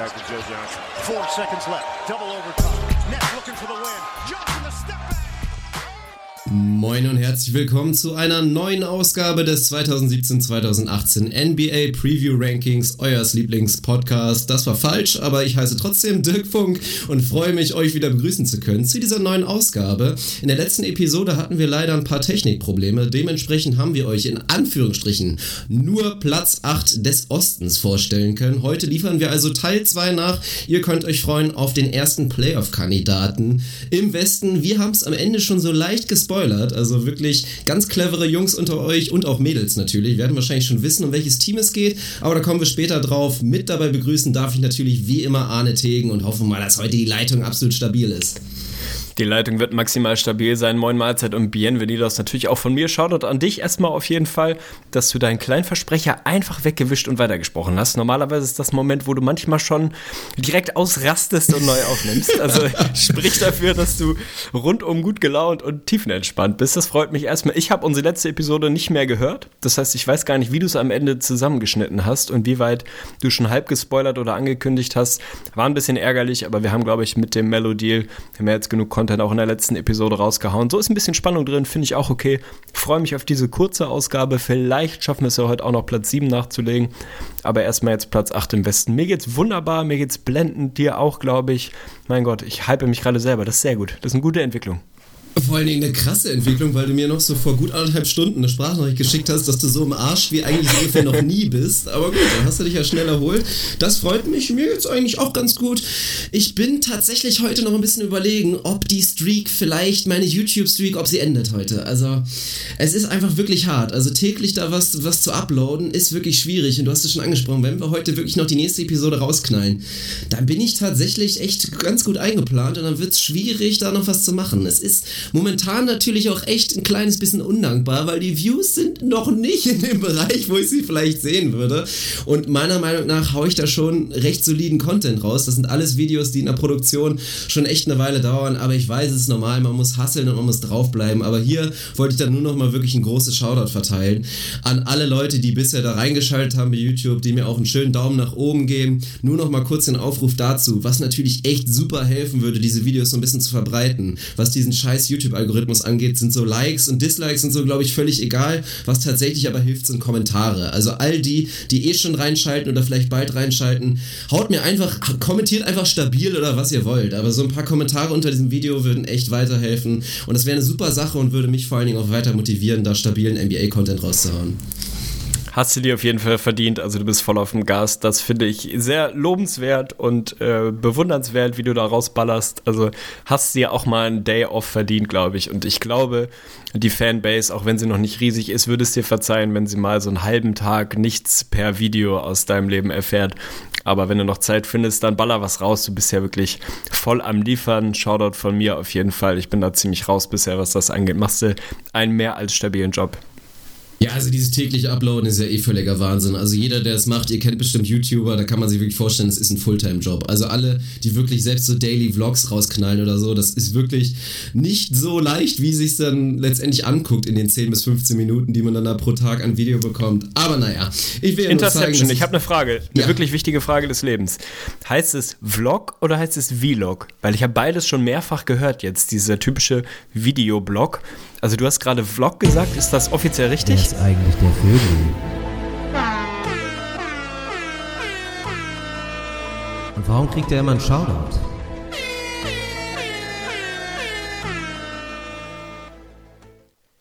back to Joe Johnson. Four seconds left. Double overtime. Nets looking for the win. Johnson. Moin und herzlich willkommen zu einer neuen Ausgabe des 2017-2018 NBA Preview Rankings, euers Lieblingspodcast. Das war falsch, aber ich heiße trotzdem Dirk Funk und freue mich, euch wieder begrüßen zu können zu dieser neuen Ausgabe. In der letzten Episode hatten wir leider ein paar Technikprobleme. Dementsprechend haben wir euch in Anführungsstrichen nur Platz 8 des Ostens vorstellen können. Heute liefern wir also Teil 2 nach. Ihr könnt euch freuen auf den ersten Playoff-Kandidaten im Westen. Wir haben es am Ende schon so leicht gespoilert gespoilert. Also wirklich ganz clevere Jungs unter euch und auch Mädels natürlich. Werden wahrscheinlich schon wissen, um welches Team es geht. Aber da kommen wir später drauf. Mit dabei begrüßen darf ich natürlich wie immer Arne Tegen und hoffen mal, dass heute die Leitung absolut stabil ist. Die Leitung wird maximal stabil sein. Moin Mahlzeit und Bienvenidos natürlich auch von mir. Shoutout an dich erstmal auf jeden Fall, dass du deinen kleinen Versprecher einfach weggewischt und weitergesprochen hast. Normalerweise ist das Moment, wo du manchmal schon direkt ausrastest und neu aufnimmst. Also sprich dafür, dass du rundum gut gelaunt und tiefenentspannt bist. Das freut mich erstmal. Ich habe unsere letzte Episode nicht mehr gehört. Das heißt, ich weiß gar nicht, wie du es am Ende zusammengeschnitten hast und wie weit du schon halb gespoilert oder angekündigt hast. War ein bisschen ärgerlich, aber wir haben, glaube ich, mit dem haben wir jetzt genug Content Content auch in der letzten Episode rausgehauen. So ist ein bisschen Spannung drin, finde ich auch okay. Freue mich auf diese kurze Ausgabe. Vielleicht schaffen wir es ja heute auch noch Platz 7 nachzulegen. Aber erstmal jetzt Platz 8 im Westen. Mir geht's wunderbar, mir geht's blendend, dir auch, glaube ich. Mein Gott, ich hype mich gerade selber. Das ist sehr gut. Das ist eine gute Entwicklung. Vor allen Dingen eine krasse Entwicklung, weil du mir noch so vor gut anderthalb Stunden eine Sprachnachricht geschickt hast, dass du so im Arsch wie eigentlich ungefähr noch nie bist. Aber gut, dann hast du dich ja schnell erholt. Das freut mich. Mir geht's eigentlich auch ganz gut. Ich bin tatsächlich heute noch ein bisschen überlegen, ob die Streak vielleicht, meine YouTube-Streak, ob sie endet heute. Also, es ist einfach wirklich hart. Also täglich da was, was zu uploaden, ist wirklich schwierig. Und du hast es schon angesprochen, wenn wir heute wirklich noch die nächste Episode rausknallen, dann bin ich tatsächlich echt ganz gut eingeplant und dann wird's schwierig, da noch was zu machen. Es ist Momentan natürlich auch echt ein kleines bisschen undankbar, weil die Views sind noch nicht in dem Bereich, wo ich sie vielleicht sehen würde. Und meiner Meinung nach haue ich da schon recht soliden Content raus. Das sind alles Videos, die in der Produktion schon echt eine Weile dauern, aber ich weiß, es ist normal, man muss hasseln und man muss draufbleiben. Aber hier wollte ich dann nur noch mal wirklich ein großes Shoutout verteilen an alle Leute, die bisher da reingeschaltet haben bei YouTube, die mir auch einen schönen Daumen nach oben geben. Nur noch mal kurz den Aufruf dazu, was natürlich echt super helfen würde, diese Videos so ein bisschen zu verbreiten, was diesen scheiß YouTube-Algorithmus angeht, sind so Likes und Dislikes und so, glaube ich, völlig egal. Was tatsächlich aber hilft, sind Kommentare. Also all die, die eh schon reinschalten oder vielleicht bald reinschalten, haut mir einfach, kommentiert einfach stabil oder was ihr wollt. Aber so ein paar Kommentare unter diesem Video würden echt weiterhelfen. Und das wäre eine super Sache und würde mich vor allen Dingen auch weiter motivieren, da stabilen NBA-Content rauszuhauen. Hast du dir auf jeden Fall verdient. Also du bist voll auf dem Gas. Das finde ich sehr lobenswert und äh, bewundernswert, wie du da rausballerst. Also hast dir auch mal einen Day off verdient, glaube ich. Und ich glaube, die Fanbase, auch wenn sie noch nicht riesig ist, würde es dir verzeihen, wenn sie mal so einen halben Tag nichts per Video aus deinem Leben erfährt. Aber wenn du noch Zeit findest, dann baller was raus. Du bist ja wirklich voll am Liefern. Shoutout von mir auf jeden Fall. Ich bin da ziemlich raus bisher, was das angeht. Machst du einen mehr als stabilen Job. Ja, also dieses tägliche Uploaden ist ja eh völliger Wahnsinn. Also jeder, der es macht, ihr kennt bestimmt YouTuber, da kann man sich wirklich vorstellen, es ist ein Fulltime-Job. Also alle, die wirklich selbst so Daily Vlogs rausknallen oder so, das ist wirklich nicht so leicht, wie sich dann letztendlich anguckt in den 10 bis 15 Minuten, die man dann da pro Tag an Video bekommt. Aber naja, ich will ja Interception, zeigen, ich habe eine Frage, eine ja. wirklich wichtige Frage des Lebens. Heißt es Vlog oder heißt es Vlog? Weil ich habe beides schon mehrfach gehört jetzt, dieser typische Videoblog. Also du hast gerade Vlog gesagt, ist das offiziell richtig? Ist eigentlich der Vögel? Und warum kriegt er immer einen Shoutout?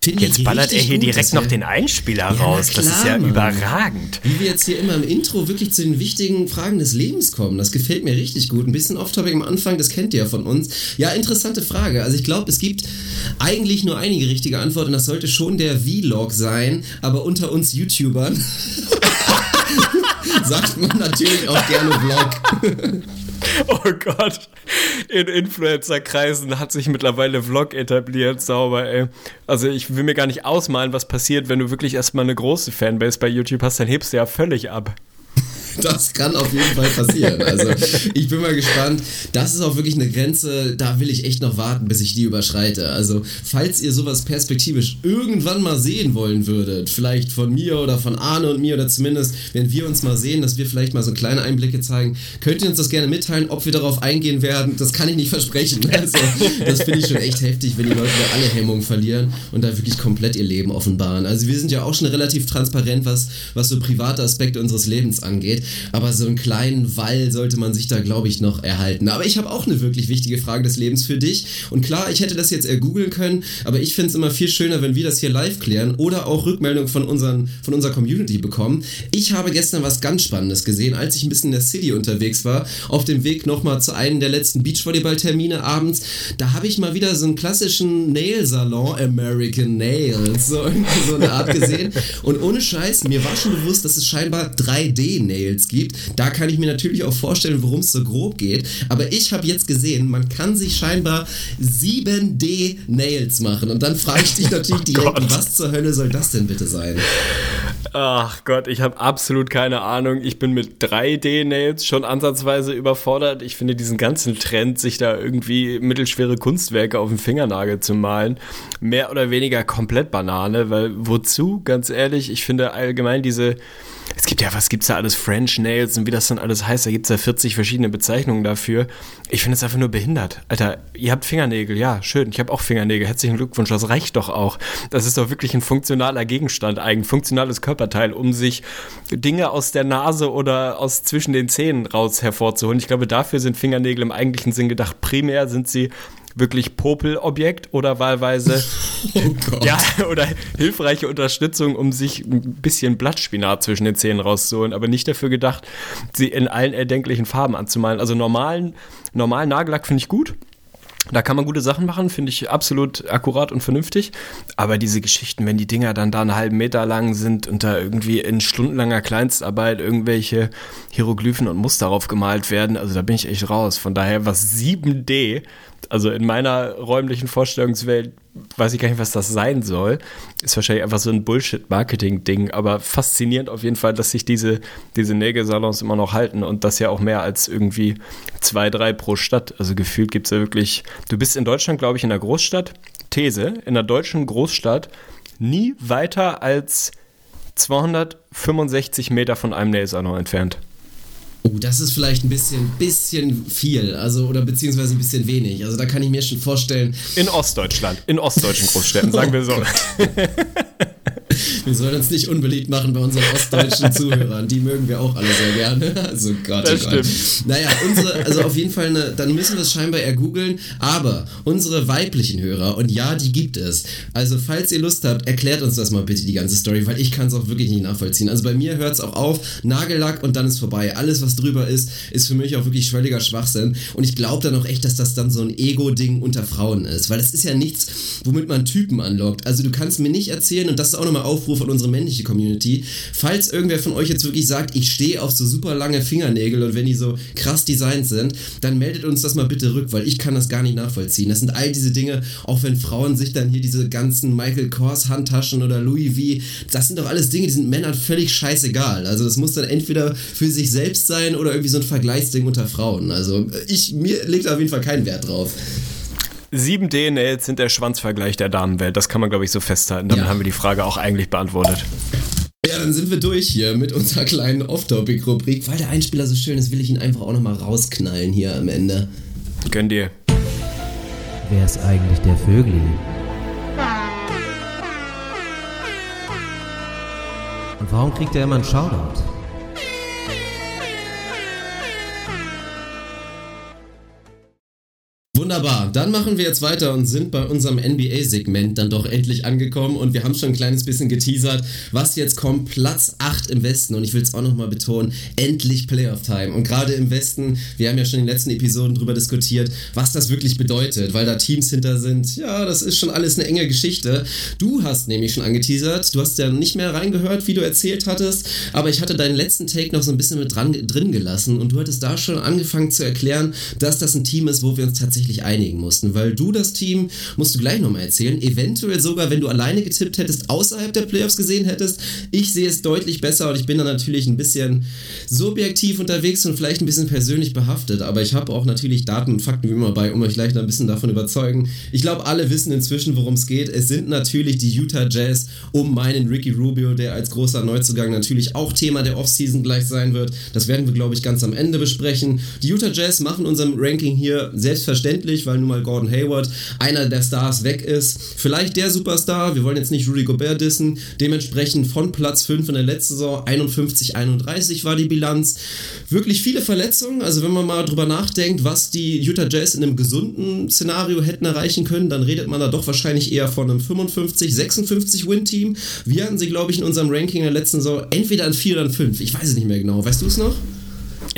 Jetzt ballert er hier direkt noch den Einspieler ja, raus. Klar, das ist ja Mann. überragend. Wie wir jetzt hier immer im Intro wirklich zu den wichtigen Fragen des Lebens kommen. Das gefällt mir richtig gut. Ein bisschen off-topic am Anfang, das kennt ihr ja von uns. Ja, interessante Frage. Also ich glaube, es gibt eigentlich nur einige richtige Antworten. Das sollte schon der Vlog sein, aber unter uns YouTubern sagt man natürlich auch gerne Vlog. Oh Gott. In Influencer-Kreisen hat sich mittlerweile Vlog etabliert, sauber, ey. Also ich will mir gar nicht ausmalen, was passiert, wenn du wirklich erstmal eine große Fanbase bei YouTube hast, dann hebst du ja völlig ab. das kann auf jeden Fall passieren. Also ich bin mal gespannt. Das ist auch wirklich eine Grenze, da will ich echt noch warten, bis ich die überschreite. Also falls ihr sowas perspektivisch irgendwann mal sehen wollen würdet, vielleicht von mir oder von Arne und mir oder zumindest, wenn wir uns mal sehen, dass wir vielleicht mal so kleine Einblicke zeigen, könnt ihr uns das gerne mitteilen, ob wir darauf eingehen werden. Das kann ich nicht versprechen. Also das finde ich schon echt heftig, wenn die Leute da alle Hemmungen verlieren und da wirklich komplett ihr Leben offenbaren. Also wir sind ja auch schon relativ transparent, was, was so private Aspekte unseres Lebens angeht. Aber so einen kleinen Wall sollte man sich da, glaube ich, noch erhalten. Aber ich habe auch eine wirklich wichtige Frage des Lebens für dich. Und klar, ich hätte das jetzt eher googeln können, aber ich finde es immer viel schöner, wenn wir das hier live klären oder auch Rückmeldung von, unseren, von unserer Community bekommen. Ich habe gestern was ganz Spannendes gesehen, als ich ein bisschen in der City unterwegs war, auf dem Weg nochmal zu einem der letzten Beachvolleyball-Termine abends. Da habe ich mal wieder so einen klassischen Nail-Salon, American Nails, so, so eine Art gesehen. Und ohne Scheiß, mir war schon bewusst, dass es scheinbar 3D-Nails gibt. Da kann ich mir natürlich auch vorstellen, worum es so grob geht. Aber ich habe jetzt gesehen, man kann sich scheinbar 7D-Nails machen. Und dann frage ich dich natürlich Oh direkt, Gott. was zur Hölle soll das denn bitte sein? Ach Gott, ich habe absolut keine Ahnung. Ich bin mit 3D-Nails schon ansatzweise überfordert. Ich finde diesen ganzen Trend, sich da irgendwie mittelschwere Kunstwerke auf den Fingernagel zu malen, mehr oder weniger komplett Banane, weil wozu, ganz ehrlich, ich finde allgemein diese, es gibt ja, was gibt's da alles, French Nails und wie das dann alles heißt, da gibt's ja 40 verschiedene Bezeichnungen dafür. Ich finde es einfach nur behindert. Alter, ihr habt Fingernägel, ja, schön, ich habe auch Fingernägel, herzlichen Glückwunsch, das reicht doch auch. Das ist doch wirklich ein funktionaler Gegenstand, ein funktionales Körperteil, um sich Dinge aus der Nase oder aus zwischen den Zähnen raus hervorzuholen. Ich glaube, dafür sind Fingernägel im eigentlichen Sinn gedacht. Primär sind sie wirklich Popelobjekt oder wahlweise Oh ja, oder hilfreiche Unterstützung, um sich ein bisschen Blattspinat zwischen den Zähnen rauszuholen, aber nicht dafür gedacht, sie in allen erdenklichen Farben anzumalen. Also normalen, normalen Nagellack finde ich gut. Da kann man gute Sachen machen, finde ich absolut akkurat und vernünftig. Aber diese Geschichten, wenn die Dinger dann da einen halben Meter lang sind und da irgendwie in stundenlanger Kleinstarbeit irgendwelche Hieroglyphen und Muster drauf gemalt werden, also da bin ich echt raus. Von daher, was 7D, also in meiner räumlichen Vorstellungswelt, weiß ich gar nicht, was das sein soll. Ist wahrscheinlich einfach so ein Bullshit-Marketing-Ding, aber faszinierend auf jeden Fall, dass sich diese, diese Nägelsalons immer noch halten und das ja auch mehr als irgendwie zwei, drei pro Stadt. Also gefühlt gibt es ja wirklich. Du bist in Deutschland, glaube ich, in einer Großstadt. These, in einer deutschen Großstadt nie weiter als 265 Meter von einem Nailsalon entfernt. Oh, das ist vielleicht ein bisschen, bisschen viel, also oder beziehungsweise ein bisschen wenig. Also da kann ich mir schon vorstellen, In Ostdeutschland, in ostdeutschen Großstädten, sagen wir so. wir sollen uns nicht unbeliebt machen bei unseren ostdeutschen Zuhörern. Die mögen wir auch alle sehr gerne. Also Gott, Das oh Gott. stimmt. Naja, unsere, also auf jeden Fall, eine, dann müssen wir es scheinbar eher googeln. Aber unsere weiblichen Hörer, und ja, die gibt es. Also falls ihr Lust habt, erklärt uns das mal bitte, die ganze Story, weil ich kann es auch wirklich nicht nachvollziehen. Also bei mir hört es auch auf, Nagellack und dann ist vorbei. Alles, was drüber ist, ist für mich auch wirklich völliger Schwachsinn. Und ich glaube dann auch echt, dass das dann so ein Ego-Ding unter Frauen ist. Weil das ist ja nichts, womit man Typen anlockt. Also du kannst mir nicht erzählen, und das ist auch nochmal Aufruf an unsere männliche Community, falls irgendwer von euch jetzt wirklich sagt, ich stehe auf so super lange Fingernägel und wenn die so krass designt sind, dann meldet uns das mal bitte rück, weil ich kann das gar nicht nachvollziehen. Das sind all diese Dinge, auch wenn Frauen sich dann hier diese ganzen Michael Kors Handtaschen oder Louis V, das sind doch alles Dinge, die sind Männern völlig scheißegal. Also das muss dann entweder für sich selbst sein oder irgendwie so ein Vergleichsding unter Frauen. Also ich, mir legt auf jeden Fall keinen Wert drauf. 7D-Nails sind der Schwanzvergleich der Damenwelt. Das kann man, glaube ich, so festhalten. Damit Ja. haben wir die Frage auch eigentlich beantwortet. Ja, dann sind wir durch hier mit unserer kleinen Off-Topic-Rubrik. Weil der Einspieler so schön ist, will ich ihn einfach auch nochmal rausknallen hier am Ende. Gönn dir. Wer ist eigentlich der Vögli? Und warum kriegt er immer einen Shoutout? Wunderbar, dann machen wir jetzt weiter und sind bei unserem NBA-Segment dann doch endlich angekommen und wir haben schon ein kleines bisschen geteasert, was jetzt kommt. Platz 8 im Westen und ich will es auch nochmal betonen, endlich Playoff-Time. Und gerade im Westen, wir haben ja schon in den letzten Episoden drüber diskutiert, was das wirklich bedeutet, weil da Teams hinter sind. Ja, das ist schon alles eine enge Geschichte. Du hast nämlich schon angeteasert, du hast ja nicht mehr reingehört, wie du erzählt hattest, aber ich hatte deinen letzten Take noch so ein bisschen mit dran, drin gelassen und du hattest da schon angefangen zu erklären, dass das ein Team ist, wo wir uns tatsächlich sich einigen mussten, weil du das Team, musst du gleich nochmal erzählen, eventuell sogar, wenn du alleine getippt hättest, außerhalb der Playoffs gesehen hättest. Ich sehe es deutlich besser und ich bin da natürlich ein bisschen subjektiv unterwegs und vielleicht ein bisschen persönlich behaftet, aber ich habe auch natürlich Daten und Fakten wie immer bei, um euch gleich ein bisschen davon überzeugen. Ich glaube, alle wissen inzwischen, worum es geht. Es sind natürlich die Utah Jazz um meinen Ricky Rubio, der als großer Neuzugang natürlich auch Thema der Offseason gleich sein wird. Das werden wir, glaube ich, ganz am Ende besprechen. Die Utah Jazz machen unserem Ranking hier selbstverständlich, weil nun mal Gordon Hayward einer der Stars weg ist. Vielleicht der Superstar, wir wollen jetzt nicht Rudy Gobert dissen. Dementsprechend von Platz 5 in der letzten Saison 51-31 war die Bilanz. Wirklich viele Verletzungen, also wenn man mal drüber nachdenkt, was die Utah Jazz in einem gesunden Szenario hätten erreichen können, dann redet man da doch wahrscheinlich eher von einem 55, 56 Win-Team. Wir hatten sie, glaube ich, in unserem Ranking in der letzten Saison entweder an 4 oder an 5. Ich weiß es nicht mehr genau. Weißt du es noch?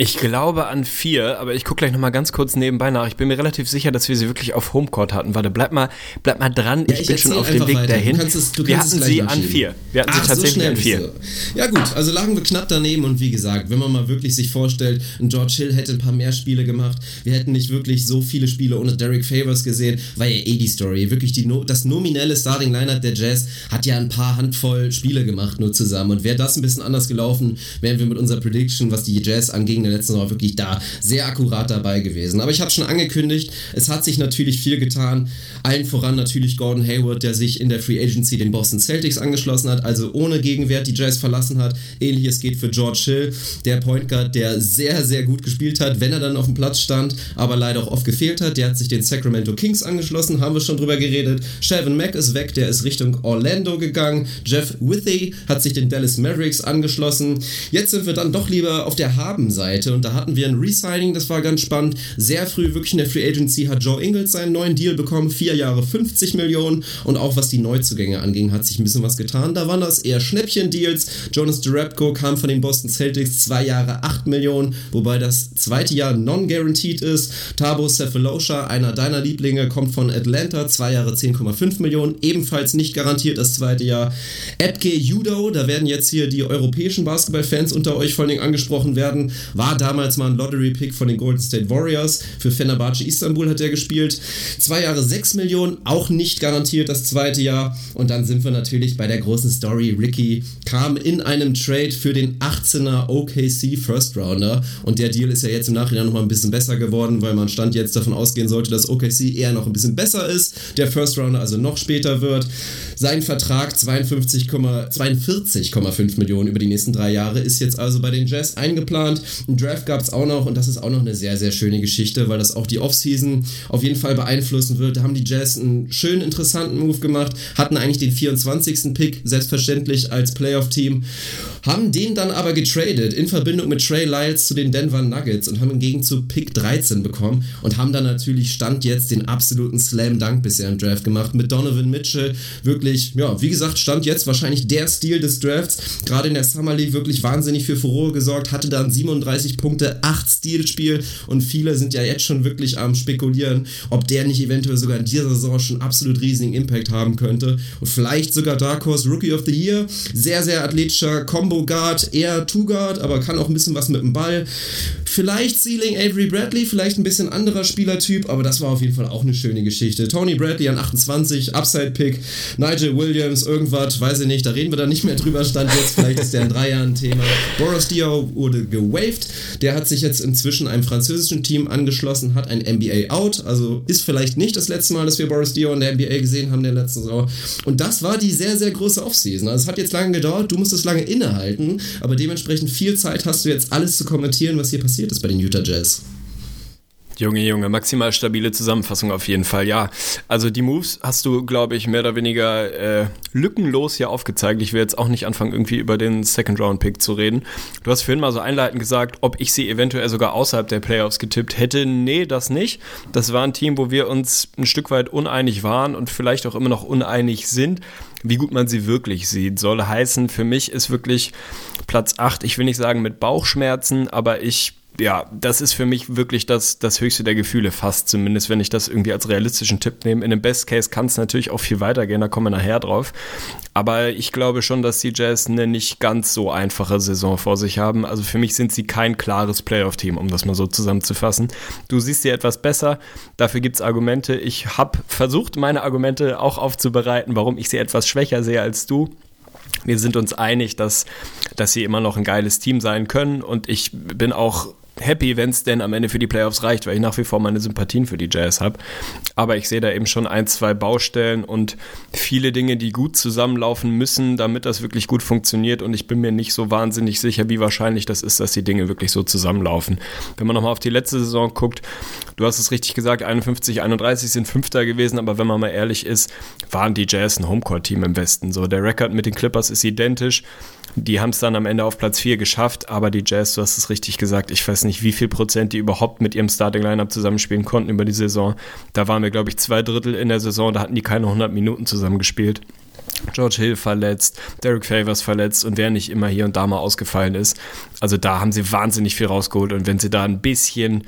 Ich glaube an vier, aber ich gucke gleich nochmal ganz kurz nebenbei nach. Ich bin mir relativ sicher, dass wir sie wirklich auf Homecourt hatten. Warte, bleib mal, bleib mal dran. Ja, ich, ich bin schon auf dem Weg weiter. dahin. Es, wir hatten sie an vier. Wir hatten Ach, sie tatsächlich so an vier. Ja gut, also lagen wir knapp daneben und wie gesagt, wenn man mal wirklich sich vorstellt, ein George Hill hätte ein paar mehr Spiele gemacht, wir hätten nicht wirklich so viele Spiele ohne Derek Favors gesehen, war ja eh die Story. Wirklich die no das nominelle Starting Lineup der Jazz hat ja ein paar Handvoll Spiele gemacht nur zusammen und wäre das ein bisschen anders gelaufen, wären wir mit unserer Prediction, was die Jazz anging, in der letzten Saison wirklich da sehr akkurat dabei gewesen. Aber ich habe schon angekündigt, es hat sich natürlich viel getan. Allen voran natürlich Gordon Hayward, der sich in der Free Agency den Boston Celtics angeschlossen hat, also ohne Gegenwert die Jazz verlassen hat. Ähnliches geht für George Hill, der Point Guard, der sehr, sehr gut gespielt hat, wenn er dann auf dem Platz stand, aber leider auch oft gefehlt hat. Der hat sich den Sacramento Kings angeschlossen, haben wir schon drüber geredet. Shelvin Mack ist weg, der ist Richtung Orlando gegangen. Jeff Withy hat sich den Dallas Mavericks angeschlossen. Jetzt sind wir dann doch lieber auf der Haben-Seite und da hatten wir ein Resigning, das war ganz spannend. Sehr früh wirklich in der Free Agency hat Joe Ingles seinen neuen Deal bekommen, vier Jahre 50 Millionen und auch was die Neuzugänge anging, hat sich ein bisschen was getan. Da waren das eher Schnäppchen-Deals. Jonas Durapko kam von den Boston Celtics, zwei Jahre 8 Millionen, wobei das zweite Jahr non-guaranteed ist. Tabo Cephalosha, einer deiner Lieblinge, kommt von Atlanta, zwei Jahre 10,5 Millionen, ebenfalls nicht garantiert das zweite Jahr. Edge Judo, da werden jetzt hier die europäischen Basketballfans unter euch vor allem angesprochen werden, war damals mal ein Lottery-Pick von den Golden State Warriors. Für Fenerbahce Istanbul hat er gespielt. Zwei Jahre 6 Millionen, auch nicht garantiert das zweite Jahr. Und dann sind wir natürlich bei der großen Story. Ricky kam in einem Trade für den 18er OKC First Rounder. Und der Deal ist ja jetzt im Nachhinein nochmal ein bisschen besser geworden, weil man Stand jetzt davon ausgehen sollte, dass OKC eher noch ein bisschen besser ist. Der First Rounder also noch später wird. Sein Vertrag 42,5 Millionen über die nächsten drei Jahre ist jetzt also bei den Jazz eingeplant. Ein Draft gab es auch noch und das ist auch noch eine sehr, sehr schöne Geschichte, weil das auch die Offseason auf jeden Fall beeinflussen wird. Da haben die Jazz einen schönen, interessanten Move gemacht, hatten eigentlich den 24. Pick, selbstverständlich als Playoff-Team, haben den dann aber getradet in Verbindung mit Trey Lyles zu den Denver Nuggets und haben im Gegenzug Pick 13 bekommen und haben dann natürlich Stand jetzt den absoluten Slam-Dunk bisher im Draft gemacht mit Donovan Mitchell. Wirklich, ja, wie gesagt, Stand jetzt wahrscheinlich der Stil des Drafts. Gerade in der Summer League wirklich wahnsinnig für Furore gesorgt, hatte dann 37 Punkte, 8 Stilspiel und viele sind ja jetzt schon wirklich am spekulieren, ob der nicht eventuell sogar in dieser Saison schon absolut riesigen Impact haben könnte und vielleicht sogar Dark Horse Rookie of the Year. Sehr, sehr athletischer Combo Guard, eher Two Guard, aber kann auch ein bisschen was mit dem Ball. Vielleicht Ceiling Avery Bradley, vielleicht ein bisschen anderer Spielertyp, aber das war auf jeden Fall auch eine schöne Geschichte. Tony Bradley an 28, Upside Pick, Nigel Williams, irgendwas, weiß ich nicht, da reden wir dann nicht mehr drüber, stand jetzt, vielleicht ist der in drei Jahren Thema. Boris Dio wurde gewaved, der hat sich jetzt inzwischen einem französischen Team angeschlossen, hat ein NBA Out, also ist vielleicht nicht das letzte Mal, dass wir Boris Dio in der NBA gesehen haben der letzten Saison. Und das war die sehr, sehr große Offseason. Also es hat jetzt lange gedauert, du musstest lange innehalten, aber dementsprechend viel Zeit hast du jetzt alles zu kommentieren, was hier passiert ist bei den Utah Jazz. Junge, Junge, maximal stabile Zusammenfassung auf jeden Fall, ja. Also die Moves hast du, glaube ich, mehr oder weniger äh, lückenlos hier aufgezeigt. Ich will jetzt auch nicht anfangen, irgendwie über den Second-Round-Pick zu reden. Du hast vorhin mal so einleitend gesagt, ob ich sie eventuell sogar außerhalb der Playoffs getippt hätte. Nee, das nicht. Das war ein Team, wo wir uns ein Stück weit uneinig waren und vielleicht auch immer noch uneinig sind. Wie gut man sie wirklich sieht, soll heißen, für mich ist wirklich Platz 8, ich will nicht sagen mit Bauchschmerzen, aber ich ja, das ist für mich wirklich das, das höchste der Gefühle, fast zumindest, wenn ich das irgendwie als realistischen Tipp nehme. In dem Best Case kann es natürlich auch viel weitergehen, da kommen wir nachher drauf. Aber ich glaube schon, dass die Jazz eine nicht ganz so einfache Saison vor sich haben. Also für mich sind sie kein klares Playoff-Team, um das mal so zusammenzufassen. Du siehst sie etwas besser, dafür gibt es Argumente. Ich habe versucht, meine Argumente auch aufzubereiten, warum ich sie etwas schwächer sehe als du wir sind uns einig, dass, dass sie immer noch ein geiles Team sein können und ich bin auch happy, wenn es denn am Ende für die Playoffs reicht, weil ich nach wie vor meine Sympathien für die Jazz habe. Aber ich sehe da eben schon ein, zwei Baustellen und viele Dinge, die gut zusammenlaufen müssen, damit das wirklich gut funktioniert. Und ich bin mir nicht so wahnsinnig sicher, wie wahrscheinlich das ist, dass die Dinge wirklich so zusammenlaufen. Wenn man nochmal auf die letzte Saison guckt, du hast es richtig gesagt, 51, 31 sind Fünfter gewesen, aber wenn man mal ehrlich ist, waren die Jazz ein Homecourt-Team im Westen. So, der Rekord mit den Clippers ist identisch. Die haben es dann am Ende auf Platz 4 geschafft, aber die Jazz, du hast es richtig gesagt, ich weiß nicht, wie viel Prozent die überhaupt mit ihrem Starting-Lineup zusammenspielen konnten über die Saison. Da waren wir, glaube ich, zwei Drittel in der Saison, da hatten die keine 100 Minuten zusammengespielt. George Hill verletzt, Derek Favors verletzt und wer nicht immer hier und da mal ausgefallen ist. Also da haben sie wahnsinnig viel rausgeholt und wenn sie da ein bisschen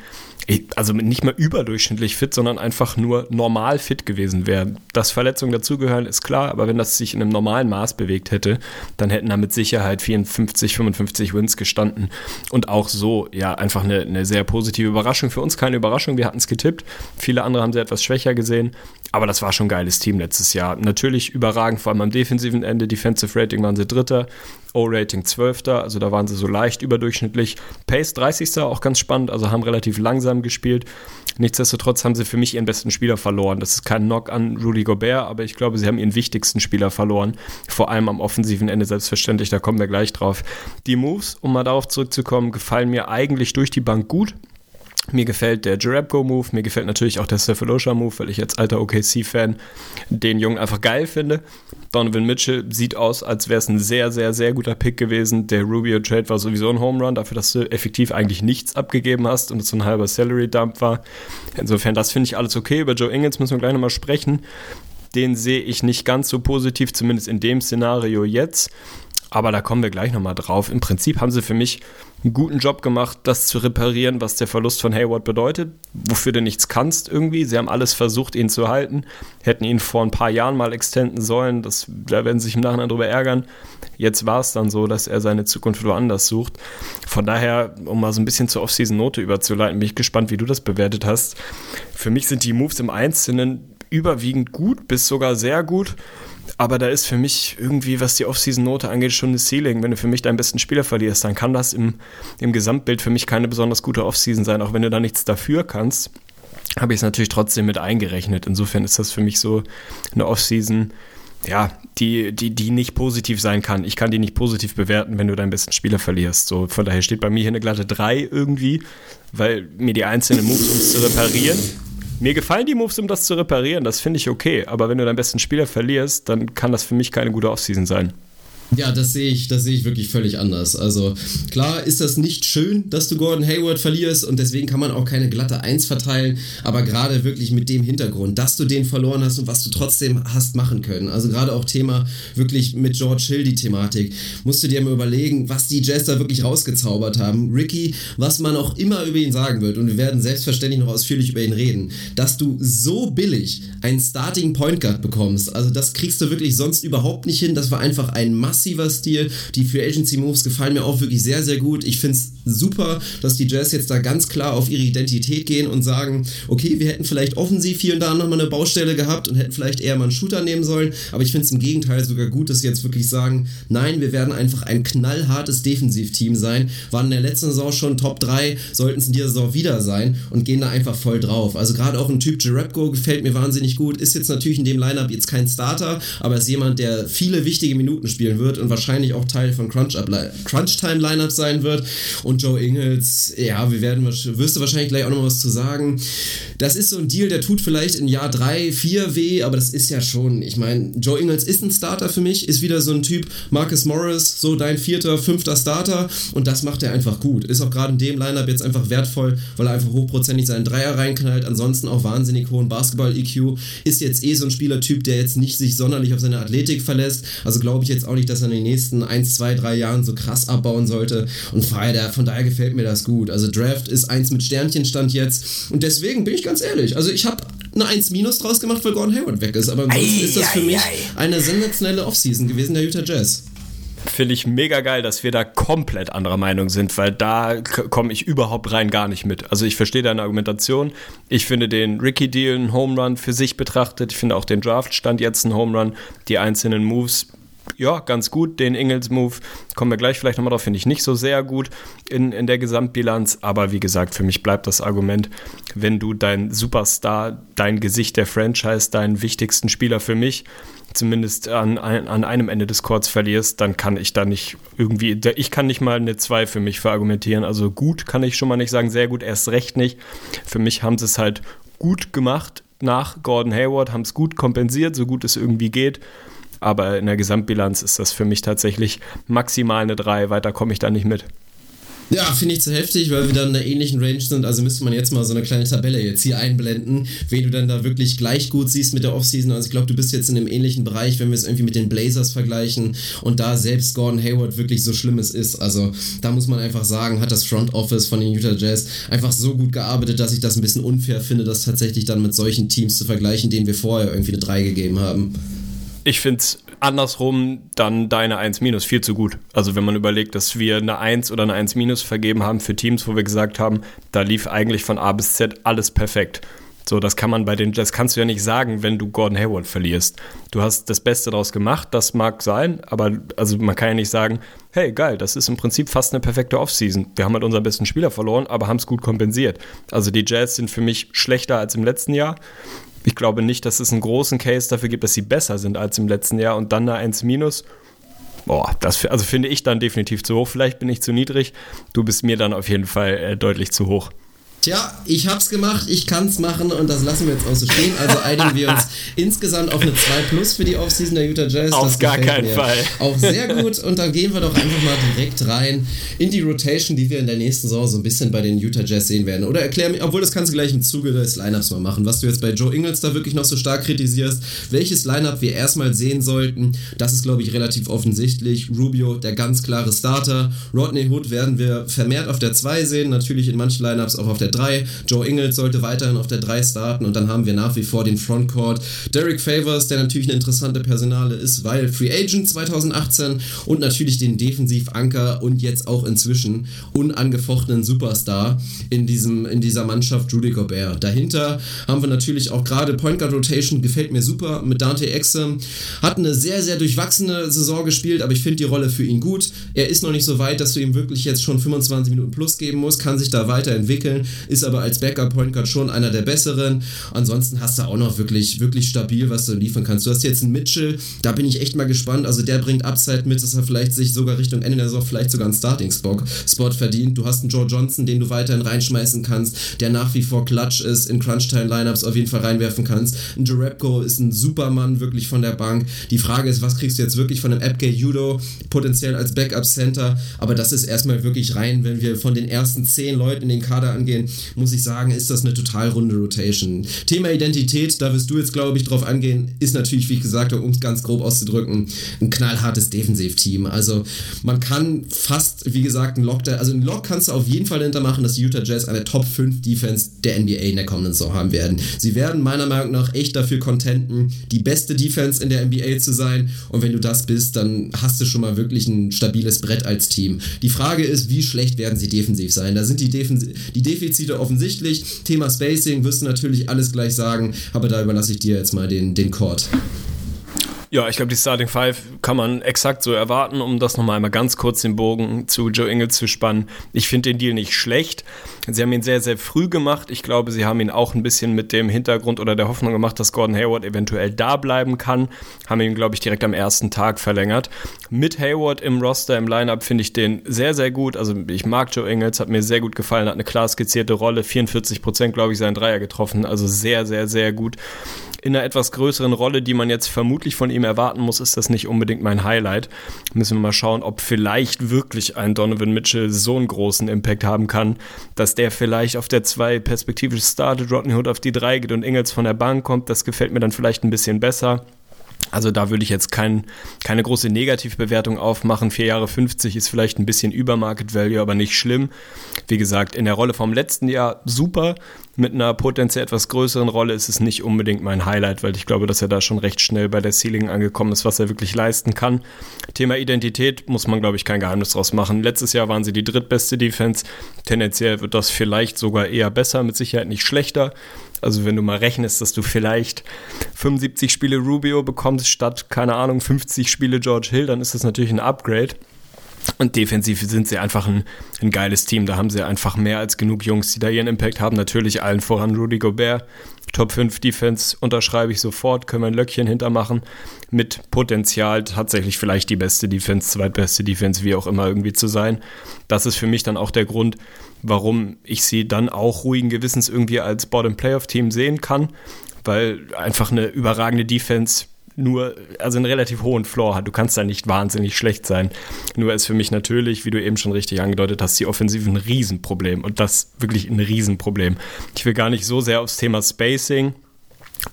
also nicht mal überdurchschnittlich fit, sondern einfach nur normal fit gewesen wäre. Dass Verletzungen dazugehören, ist klar, aber wenn das sich in einem normalen Maß bewegt hätte, dann hätten da mit Sicherheit 54, 55 Wins gestanden. Und auch so, ja, einfach eine, eine sehr positive Überraschung. Für uns keine Überraschung, wir hatten es getippt. Viele andere haben sie etwas schwächer gesehen, aber das war schon ein geiles Team letztes Jahr. Natürlich überragend, vor allem am defensiven Ende. Defensive Rating waren sie Dritter. O-Rating 12. Also da waren sie so leicht überdurchschnittlich. Pace 30. auch ganz spannend, also haben relativ langsam gespielt. Nichtsdestotrotz haben sie für mich ihren besten Spieler verloren. Das ist kein Knock an Rudy Gobert, aber ich glaube, sie haben ihren wichtigsten Spieler verloren. Vor allem am offensiven Ende selbstverständlich, da kommen wir gleich drauf. Die Moves, um mal darauf zurückzukommen, gefallen mir eigentlich durch die Bank gut. Mir gefällt der Jarabko-Move, mir gefällt natürlich auch der Cephalosha-Move, weil ich als alter OKC-Fan den Jungen einfach geil finde. Donovan Mitchell sieht aus, als wäre es ein sehr, sehr, sehr guter Pick gewesen. Der Rubio-Trade war sowieso ein Home Run, dafür, dass du effektiv eigentlich nichts abgegeben hast und es so ein halber Salary-Dump war. Insofern, das finde ich alles okay. Über Joe Ingles müssen wir gleich nochmal sprechen. Den sehe ich nicht ganz so positiv, zumindest in dem Szenario jetzt. Aber da kommen wir gleich nochmal drauf. Im Prinzip haben sie für mich einen guten Job gemacht, das zu reparieren, was der Verlust von Hayward bedeutet, wofür du nichts kannst irgendwie. Sie haben alles versucht, ihn zu halten, hätten ihn vor ein paar Jahren mal extenden sollen, das, da werden sie sich im Nachhinein drüber ärgern. Jetzt war es dann so, dass er seine Zukunft woanders sucht. Von daher, um mal so ein bisschen zur Offseason-Note überzuleiten, bin ich gespannt, wie du das bewertet hast. Für mich sind die Moves im Einzelnen überwiegend gut bis sogar sehr gut. Aber da ist für mich irgendwie, was die Offseason-Note angeht, schon eine Ceiling. Wenn du für mich deinen besten Spieler verlierst, dann kann das im, im Gesamtbild für mich keine besonders gute Offseason sein, auch wenn du da nichts dafür kannst. Habe ich es natürlich trotzdem mit eingerechnet. Insofern ist das für mich so eine Offseason, ja, die, die, die nicht positiv sein kann. Ich kann die nicht positiv bewerten, wenn du deinen besten Spieler verlierst. So, von daher steht bei mir hier eine glatte 3 irgendwie, weil mir die einzelnen Moves, um zu reparieren, mir gefallen die Moves, um das zu reparieren, das finde ich okay. Aber wenn du deinen besten Spieler verlierst, dann kann das für mich keine gute Offseason sein. Ja, das sehe ich, das sehe ich wirklich völlig anders. Also klar ist das nicht schön, dass du Gordon Hayward verlierst und deswegen kann man auch keine glatte Eins verteilen, aber gerade wirklich mit dem Hintergrund, dass du den verloren hast und was du trotzdem hast machen können. Also gerade auch Thema wirklich mit George Hill die Thematik. Musst du dir mal überlegen, was die Jazz da wirklich rausgezaubert haben. Ricky, was man auch immer über ihn sagen wird und wir werden selbstverständlich noch ausführlich über ihn reden, dass du so billig einen Starting Point Guard bekommst. Also das kriegst du wirklich sonst überhaupt nicht hin. Das war einfach ein Mass massiver Stil. Die Free Agency Moves gefallen mir auch wirklich sehr, sehr gut. Ich finde es super, dass die Jazz jetzt da ganz klar auf ihre Identität gehen und sagen, okay, wir hätten vielleicht offensiv hier und da nochmal eine Baustelle gehabt und hätten vielleicht eher mal einen Shooter nehmen sollen. Aber ich finde es im Gegenteil sogar gut, dass sie jetzt wirklich sagen, nein, wir werden einfach ein knallhartes Defensivteam sein. Waren in der letzten Saison schon Top 3, sollten es in dieser Saison wieder sein und gehen da einfach voll drauf. Also gerade auch ein Typ Jarepko gefällt mir wahnsinnig gut. Ist jetzt natürlich in dem Lineup jetzt kein Starter, aber ist jemand, der viele wichtige Minuten spielen wird wird und wahrscheinlich auch Teil von Crunch-Time-Lineup sein wird. Und Joe Ingles, ja, wir werden, wirst du wahrscheinlich gleich auch noch was zu sagen. das ist so ein Deal, der tut vielleicht in Jahr 3, 4 weh, aber das ist ja schon, ich meine, Joe Ingles ist ein Starter für mich, ist wieder so ein Typ, Marcus Morris, so dein vierter, fünfter Starter und das macht er einfach gut. Ist auch gerade in dem Lineup jetzt einfach wertvoll, weil er einfach hochprozentig seinen Dreier reinknallt, ansonsten auch wahnsinnig hohen Basketball-EQ, ist jetzt eh so ein Spielertyp, der jetzt nicht sich sonderlich auf seine Athletik verlässt, also glaube ich jetzt auch nicht, dass er in den nächsten 1, 2, 3 Jahren so krass abbauen sollte und von daher, von daher gefällt mir das gut. Also Draft ist eins mit Sternchenstand jetzt und deswegen bin ich ganz ehrlich, also ich habe eine 1 minus draus gemacht, weil Gordon Hayward weg ist, aber ansonsten Ei, ist das für ei, mich ei. eine sensationelle Offseason gewesen der Utah Jazz. Finde ich mega geil, dass wir da komplett anderer Meinung sind, weil da komme ich überhaupt rein gar nicht mit. Also ich verstehe deine Argumentation. Ich finde den Ricky-Deal ein Home Run für sich betrachtet. Ich finde auch den Draft-Stand jetzt ein Home Run. Die einzelnen Moves ja, ganz gut. Den Ingles-Move kommen wir gleich vielleicht nochmal drauf, finde ich nicht so sehr gut in, in der Gesamtbilanz. Aber wie gesagt, für mich bleibt das Argument, wenn du dein Superstar, dein Gesicht der Franchise, deinen wichtigsten Spieler für mich, zumindest an, an einem Ende des Courts verlierst, dann kann ich da nicht irgendwie, ich kann nicht mal eine 2 für mich verargumentieren. Also gut kann ich schon mal nicht sagen, sehr gut, erst recht nicht. Für mich haben sie es halt gut gemacht nach Gordon Hayward, haben es gut kompensiert, so gut es irgendwie geht aber in der Gesamtbilanz ist das für mich tatsächlich maximal eine 3, weiter komme ich da nicht mit. Ja, finde ich zu heftig, weil wir dann in der ähnlichen Range sind. Also müsste man jetzt mal so eine kleine Tabelle jetzt hier einblenden, wen du dann da wirklich gleich gut siehst mit der Offseason. Also ich glaube, du bist jetzt in einem ähnlichen Bereich, wenn wir es irgendwie mit den Blazers vergleichen und da selbst Gordon Hayward wirklich so schlimm ist. Also da muss man einfach sagen, hat das Front Office von den Utah Jazz einfach so gut gearbeitet, dass ich das ein bisschen unfair finde, das tatsächlich dann mit solchen Teams zu vergleichen, denen wir vorher irgendwie eine 3 gegeben haben. Ich finde es andersrum dann deine 1 minus viel zu gut. Also wenn man überlegt, dass wir eine 1 oder eine 1 minus vergeben haben für Teams, wo wir gesagt haben, da lief eigentlich von A bis Z alles perfekt. So, das kann man bei den Jazz kannst du ja nicht sagen, wenn du Gordon Hayward verlierst. Du hast das Beste daraus gemacht, das mag sein, aber also man kann ja nicht sagen, hey, geil, das ist im Prinzip fast eine perfekte Offseason. Wir haben halt unseren besten Spieler verloren, aber haben es gut kompensiert. Also die Jazz sind für mich schlechter als im letzten Jahr. Ich glaube nicht, dass es einen großen Case dafür gibt, dass sie besser sind als im letzten Jahr und dann eine 1 minus. Boah, das also finde ich dann definitiv zu hoch. Vielleicht bin ich zu niedrig. Du bist mir dann auf jeden Fall äh, deutlich zu hoch. Tja, ich hab's gemacht, ich kann's machen und das lassen wir jetzt auch so stehen. Also einigen wir uns insgesamt auf eine 2 Plus für die Offseason der Utah Jazz. Auf das gar keinen mir Fall. Auch sehr gut und dann gehen wir doch einfach mal direkt rein in die Rotation, die wir in der nächsten Saison so ein bisschen bei den Utah Jazz sehen werden. Oder erklär mir, obwohl das kannst du gleich im Zuge des Lineups mal machen, was du jetzt bei Joe Ingles da wirklich noch so stark kritisierst, welches Lineup wir erstmal sehen sollten. Das ist, glaube ich, relativ offensichtlich. Rubio, der ganz klare Starter. Rodney Hood werden wir vermehrt auf der 2 sehen, natürlich in manchen Lineups auch auf der 3. Joe Ingles sollte weiterhin auf der 3 starten und dann haben wir nach wie vor den Frontcourt. Derek Favors, der natürlich eine interessante Personale ist, weil Free Agent 2018 und natürlich den Defensivanker und jetzt auch inzwischen unangefochtenen Superstar in, diesem, in dieser Mannschaft Rudy Gobert. Dahinter haben wir natürlich auch gerade Point Guard Rotation, gefällt mir super mit Dante Exum. Hat eine sehr, sehr durchwachsene Saison gespielt, aber ich finde die Rolle für ihn gut. Er ist noch nicht so weit, dass du ihm wirklich jetzt schon 25 Minuten plus geben musst, kann sich da weiterentwickeln, ist aber als Backup Point Guard schon einer der besseren. Ansonsten hast du auch noch wirklich, wirklich stabil, was du liefern kannst. Du hast jetzt einen Mitchell, da bin ich echt mal gespannt. Also der bringt Upside mit, dass er vielleicht sich sogar Richtung Ende der Saison vielleicht sogar einen Starting-Spot Spot verdient. Du hast einen Joe Johnson, den du weiterhin reinschmeißen kannst, der nach wie vor Clutch ist, in Crunch-Time-Lineups auf jeden Fall reinwerfen kannst. Ein Jarepko ist ein Supermann wirklich von der Bank. Die Frage ist, was kriegst du jetzt wirklich von einem Apke Judo potenziell als Backup-Center? Aber das ist erstmal wirklich rein, wenn wir von den ersten zehn Leuten in den Kader angehen, muss ich sagen, ist das eine total runde Rotation. Thema Identität, da wirst du jetzt, glaube ich, drauf angehen, ist natürlich, wie ich gesagt habe, um es ganz grob auszudrücken, ein knallhartes Defensivteam. Also man kann fast, wie gesagt, ein Lock, also ein Lock kannst du auf jeden Fall dahinter machen, dass die Utah Jazz eine Top 5 Defense der NBA in der kommenden Saison haben werden. Sie werden meiner Meinung nach echt dafür contenten, die beste Defense in der NBA zu sein. Und wenn du das bist, dann hast du schon mal wirklich ein stabiles Brett als Team. Die Frage ist, wie schlecht werden sie defensiv sein? Da sind die, Defens die Defizite offensichtlich. Thema Spacing wirst du natürlich alles gleich sagen, aber da überlasse ich dir jetzt mal den, den Court. Ja, ich glaube, die Starting Five kann man exakt so erwarten, um das nochmal einmal ganz kurz den Bogen zu Joe Ingles zu spannen. Ich finde den Deal nicht schlecht. Sie haben ihn sehr, sehr früh gemacht. Ich glaube, sie haben ihn auch ein bisschen mit dem Hintergrund oder der Hoffnung gemacht, dass Gordon Hayward eventuell da bleiben kann. Haben ihn, glaube ich, direkt am ersten Tag verlängert. Mit Hayward im Roster, im Lineup finde ich den sehr, sehr gut. Also ich mag Joe Ingles, hat mir sehr gut gefallen, hat eine klar skizzierte Rolle. 44 Prozent, glaube ich, seinen Dreier getroffen. Also sehr, sehr, sehr gut in einer etwas größeren Rolle, die man jetzt vermutlich von ihm erwarten muss, ist das nicht unbedingt mein Highlight. Müssen wir mal schauen, ob vielleicht wirklich ein Donovan Mitchell so einen großen Impact haben kann, dass der vielleicht auf der 2 perspektivisch startet, Rodney Hood auf die 3 geht und Ingels von der Bank kommt. Das gefällt mir dann vielleicht ein bisschen besser. Also da würde ich jetzt kein, keine große Negativbewertung aufmachen. Vier Jahre 50 ist vielleicht ein bisschen über Market Value, aber nicht schlimm. Wie gesagt, in der Rolle vom letzten Jahr super. Mit einer potenziell etwas größeren Rolle ist es nicht unbedingt mein Highlight, weil ich glaube, dass er da schon recht schnell bei der Ceiling angekommen ist, was er wirklich leisten kann. Thema Identität muss man, glaube ich, kein Geheimnis draus machen. Letztes Jahr waren sie die drittbeste Defense. Tendenziell wird das vielleicht sogar eher besser, mit Sicherheit nicht schlechter. Also wenn du mal rechnest, dass du vielleicht 75 Spiele Rubio bekommst statt, keine Ahnung, 50 Spiele George Hill, dann ist das natürlich ein Upgrade. Und defensiv sind sie einfach ein, ein, geiles Team. Da haben sie einfach mehr als genug Jungs, die da ihren Impact haben. Natürlich allen voran Rudy Gobert. Top 5 Defense unterschreibe ich sofort, können wir ein Löckchen hintermachen. Mit Potenzial tatsächlich vielleicht die beste Defense, zweitbeste Defense, wie auch immer irgendwie zu sein. Das ist für mich dann auch der Grund, warum ich sie dann auch ruhigen Gewissens irgendwie als Bottom Playoff Team sehen kann, weil einfach eine überragende Defense nur, also einen relativ hohen Floor hat. Du kannst da nicht wahnsinnig schlecht sein. Nur ist für mich natürlich, wie du eben schon richtig angedeutet hast, die Offensive ein Riesenproblem. Und das wirklich ein Riesenproblem. Ich will gar nicht so sehr aufs Thema Spacing,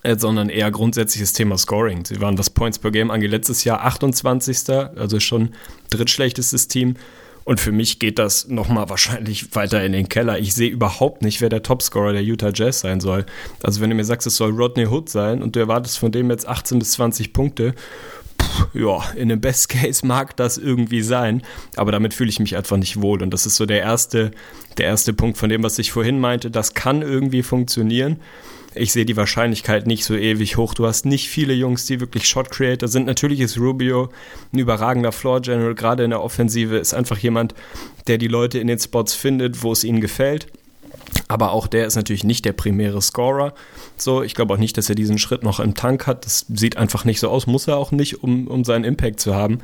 äh, sondern eher grundsätzliches Thema Scoring. Sie waren, was Points per Game angeht, letztes Jahr 28. Also schon drittschlechtestes Team. Und für mich geht das nochmal wahrscheinlich weiter in den Keller. Ich sehe überhaupt nicht, wer der Topscorer der Utah Jazz sein soll. Also wenn du mir sagst, es soll Rodney Hood sein und du erwartest von dem jetzt 18 bis 20 Punkte, ja, in dem Best Case mag das irgendwie sein, aber damit fühle ich mich einfach nicht wohl. Und das ist so der erste, der erste Punkt von dem, was ich vorhin meinte. Das kann irgendwie funktionieren ich sehe die Wahrscheinlichkeit nicht so ewig hoch. Du hast nicht viele Jungs, die wirklich Shot Creator sind. Natürlich ist Rubio ein überragender Floor General, gerade in der Offensive ist einfach jemand, der die Leute in den Spots findet, wo es ihnen gefällt. Aber auch der ist natürlich nicht der primäre Scorer. So, ich glaube auch nicht, dass er diesen Schritt noch im Tank hat. Das sieht einfach nicht so aus, muss er auch nicht, um, um seinen Impact zu haben.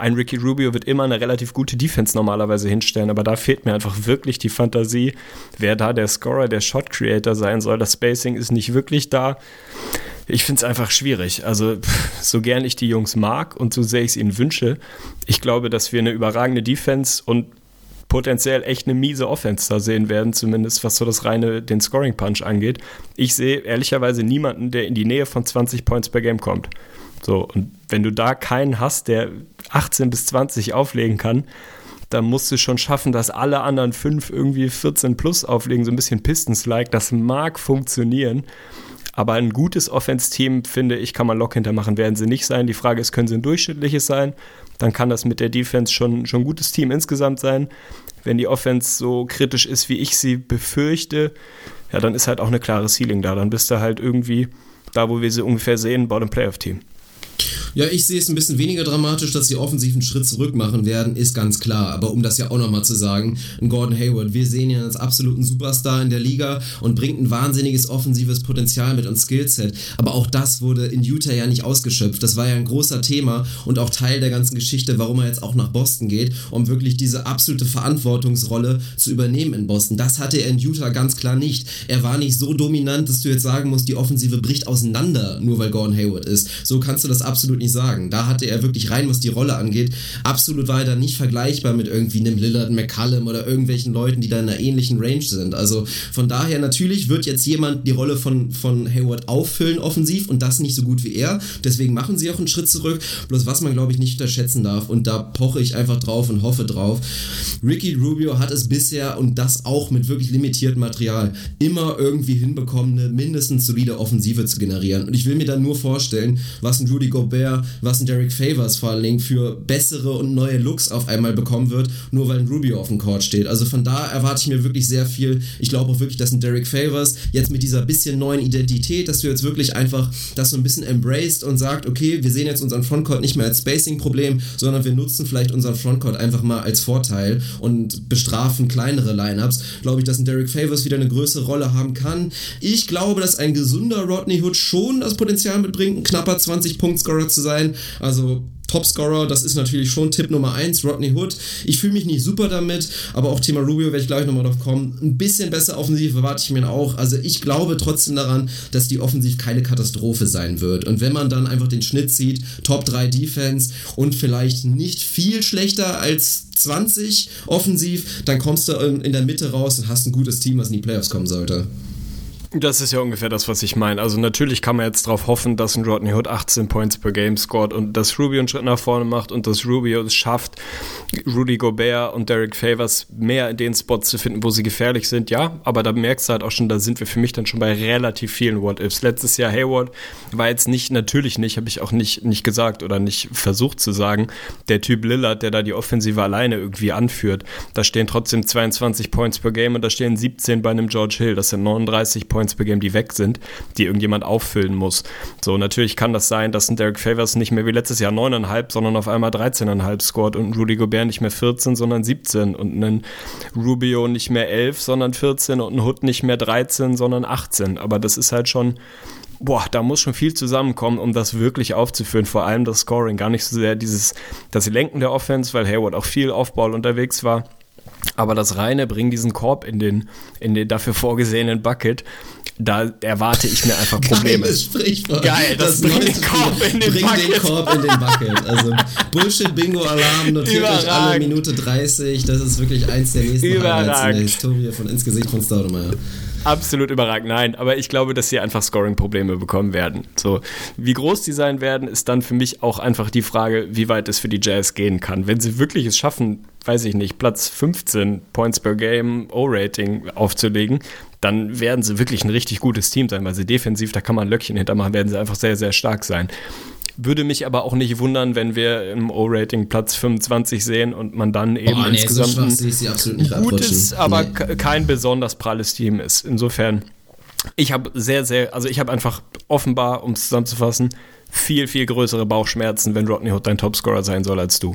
Ein Ricky Rubio wird immer eine relativ gute Defense normalerweise hinstellen, aber da fehlt mir einfach wirklich die Fantasie, wer da der Scorer, der Shot Creator sein soll. Das Spacing ist nicht wirklich da. Ich finde es einfach schwierig. Also, so gern ich die Jungs mag und so sehr ich es ihnen wünsche, ich glaube, dass wir eine überragende Defense und potenziell echt eine miese Offense da sehen werden, zumindest was so das reine, den Scoring Punch angeht. Ich sehe ehrlicherweise niemanden, der in die Nähe von 20 Points per Game kommt. So, und wenn du da keinen hast, der 18 bis 20 auflegen kann, dann musst du schon schaffen, dass alle anderen fünf irgendwie 14 plus auflegen, so ein bisschen Pistons-like. Das mag funktionieren. Aber ein gutes Offense-Team, finde ich, kann man Lock hintermachen, werden sie nicht sein. Die Frage ist, können sie ein durchschnittliches sein? Dann kann das mit der Defense schon, schon ein gutes Team insgesamt sein. Wenn die Offense so kritisch ist, wie ich sie befürchte, ja, dann ist halt auch eine klare Ceiling da. Dann bist du halt irgendwie da, wo wir sie ungefähr sehen, Bottom Playoff Team. Ja, ich sehe es ein bisschen weniger dramatisch, dass sie offensiv einen Schritt zurück machen werden, ist ganz klar. Aber um das ja auch nochmal zu sagen, Gordon Hayward, wir sehen ihn als absoluten Superstar in der Liga und bringt ein wahnsinniges offensives Potenzial mit und Skillset. Aber auch das wurde in Utah ja nicht ausgeschöpft. Das war ja ein großer Thema und auch Teil der ganzen Geschichte, warum er jetzt auch nach Boston geht, um wirklich diese absolute Verantwortungsrolle zu übernehmen in Boston. Das hatte er in Utah ganz klar nicht. Er war nicht so dominant, dass du jetzt sagen musst, die Offensive bricht auseinander, nur weil Gordon Hayward ist. So kannst du das absolut nicht sagen. Da hatte er wirklich rein, was die Rolle angeht, absolut weiter nicht vergleichbar mit irgendwie einem Lillard, McCallum oder irgendwelchen Leuten, die da in einer ähnlichen Range sind. Also von daher natürlich wird jetzt jemand die Rolle von, von Hayward auffüllen offensiv und das nicht so gut wie er. Deswegen machen sie auch einen Schritt zurück. Bloß was man, glaube ich, nicht unterschätzen darf und da poche ich einfach drauf und hoffe drauf. Ricky Rubio hat es bisher und das auch mit wirklich limitiertem Material immer irgendwie hinbekommen, eine mindestens solide Offensive zu generieren. Und ich will mir dann nur vorstellen, was ein Rudy Gobert was ein Derek Favors vor allen Dingen für bessere und neue Looks auf einmal bekommen wird, nur weil ein Rubio auf dem Court steht. Also von da erwarte ich mir wirklich sehr viel. Ich glaube auch wirklich, dass ein Derek Favors jetzt mit dieser bisschen neuen Identität, dass du jetzt wirklich einfach das so ein bisschen embraced und sagt, okay, wir sehen jetzt unseren Frontcourt nicht mehr als Spacing-Problem, sondern wir nutzen vielleicht unseren Frontcourt einfach mal als Vorteil und bestrafen kleinere Lineups. Glaube ich, dass ein Derek Favors wieder eine größere Rolle haben kann. Ich glaube, dass ein gesunder Rodney Hood schon das Potenzial mitbringt, knapper 20-Punkt-Scorer zu sein. Also Topscorer, das ist natürlich schon Tipp Nummer 1, Rodney Hood. Ich fühle mich nicht super damit, aber auch Thema Rubio werde ich gleich nochmal drauf kommen. Ein bisschen besser offensiv erwarte ich mir auch. Also ich glaube trotzdem daran, dass die Offensiv keine Katastrophe sein wird. Und wenn man dann einfach den Schnitt sieht, Top 3 Defense und vielleicht nicht viel schlechter als 20 offensiv, dann kommst du in der Mitte raus und hast ein gutes Team, was in die Playoffs kommen sollte. Das ist ja ungefähr das, was ich meine. Also natürlich kann man jetzt darauf hoffen, dass ein Rodney Hood 18 Points per Game scored und dass Rubio einen Schritt nach vorne macht und dass Rubio es schafft, Rudy Gobert und Derek Favors mehr in den Spots zu finden, wo sie gefährlich sind. Ja, aber da merkst du halt auch schon, da sind wir für mich dann schon bei relativ vielen What-Ifs. Letztes Jahr Hayward war jetzt nicht, natürlich nicht, habe ich auch nicht, nicht gesagt oder nicht versucht zu sagen, der Typ Lillard, der da die Offensive alleine irgendwie anführt. Da stehen trotzdem 22 Points per Game und da stehen 17 bei einem George Hill. Das sind 39 Points Points per Game, die weg sind, die irgendjemand auffüllen muss. So, natürlich kann das sein, dass ein Derek Favors nicht mehr wie letztes Jahr 9,5, sondern auf einmal 13,5 scored und ein Rudy Gobert nicht mehr 14, sondern 17 und ein Rubio nicht mehr 11, sondern 14 und ein Hood nicht mehr 13, sondern 18. Aber das ist halt schon boah, da muss schon viel zusammenkommen, um das wirklich aufzuführen. Vor allem das Scoring, gar nicht so sehr dieses, das Lenken der Offense, weil Hayward auch viel Aufball unterwegs war. Aber das reine Bring diesen Korb in den, in den dafür vorgesehenen Bucket, da erwarte ich mir einfach Probleme. Geiles Sprichwort. Geil, das, das bring, den Korb, in den, bring den Korb in den Bucket. Also Bullshit-Bingo-Alarm notiert euch alle Minute 30. Das ist wirklich eins der nächsten Highlights in der Historie von ins Gesicht von Staudemeyer absolut überragend. Nein, aber ich glaube, dass sie einfach Scoring-Probleme bekommen werden. So, wie groß die sein werden, ist dann für mich auch einfach die Frage, wie weit es für die Jazz gehen kann. Wenn sie wirklich es schaffen, weiß ich nicht, Platz 15 Points per Game O-Rating aufzulegen, dann werden sie wirklich ein richtig gutes Team sein, weil sie defensiv, da kann man Löckchen hintermachen, werden sie einfach sehr, sehr stark sein. Würde mich aber auch nicht wundern, wenn wir im O-Rating Platz 25 sehen und man dann eben oh, nee, insgesamt so ein gutes, aber nee. kein besonders pralles Team ist. Insofern, ich habe sehr, sehr, also ich habe einfach offenbar, um es zusammenzufassen, viel, viel größere Bauchschmerzen, wenn Rodney Hood dein Topscorer sein soll als du.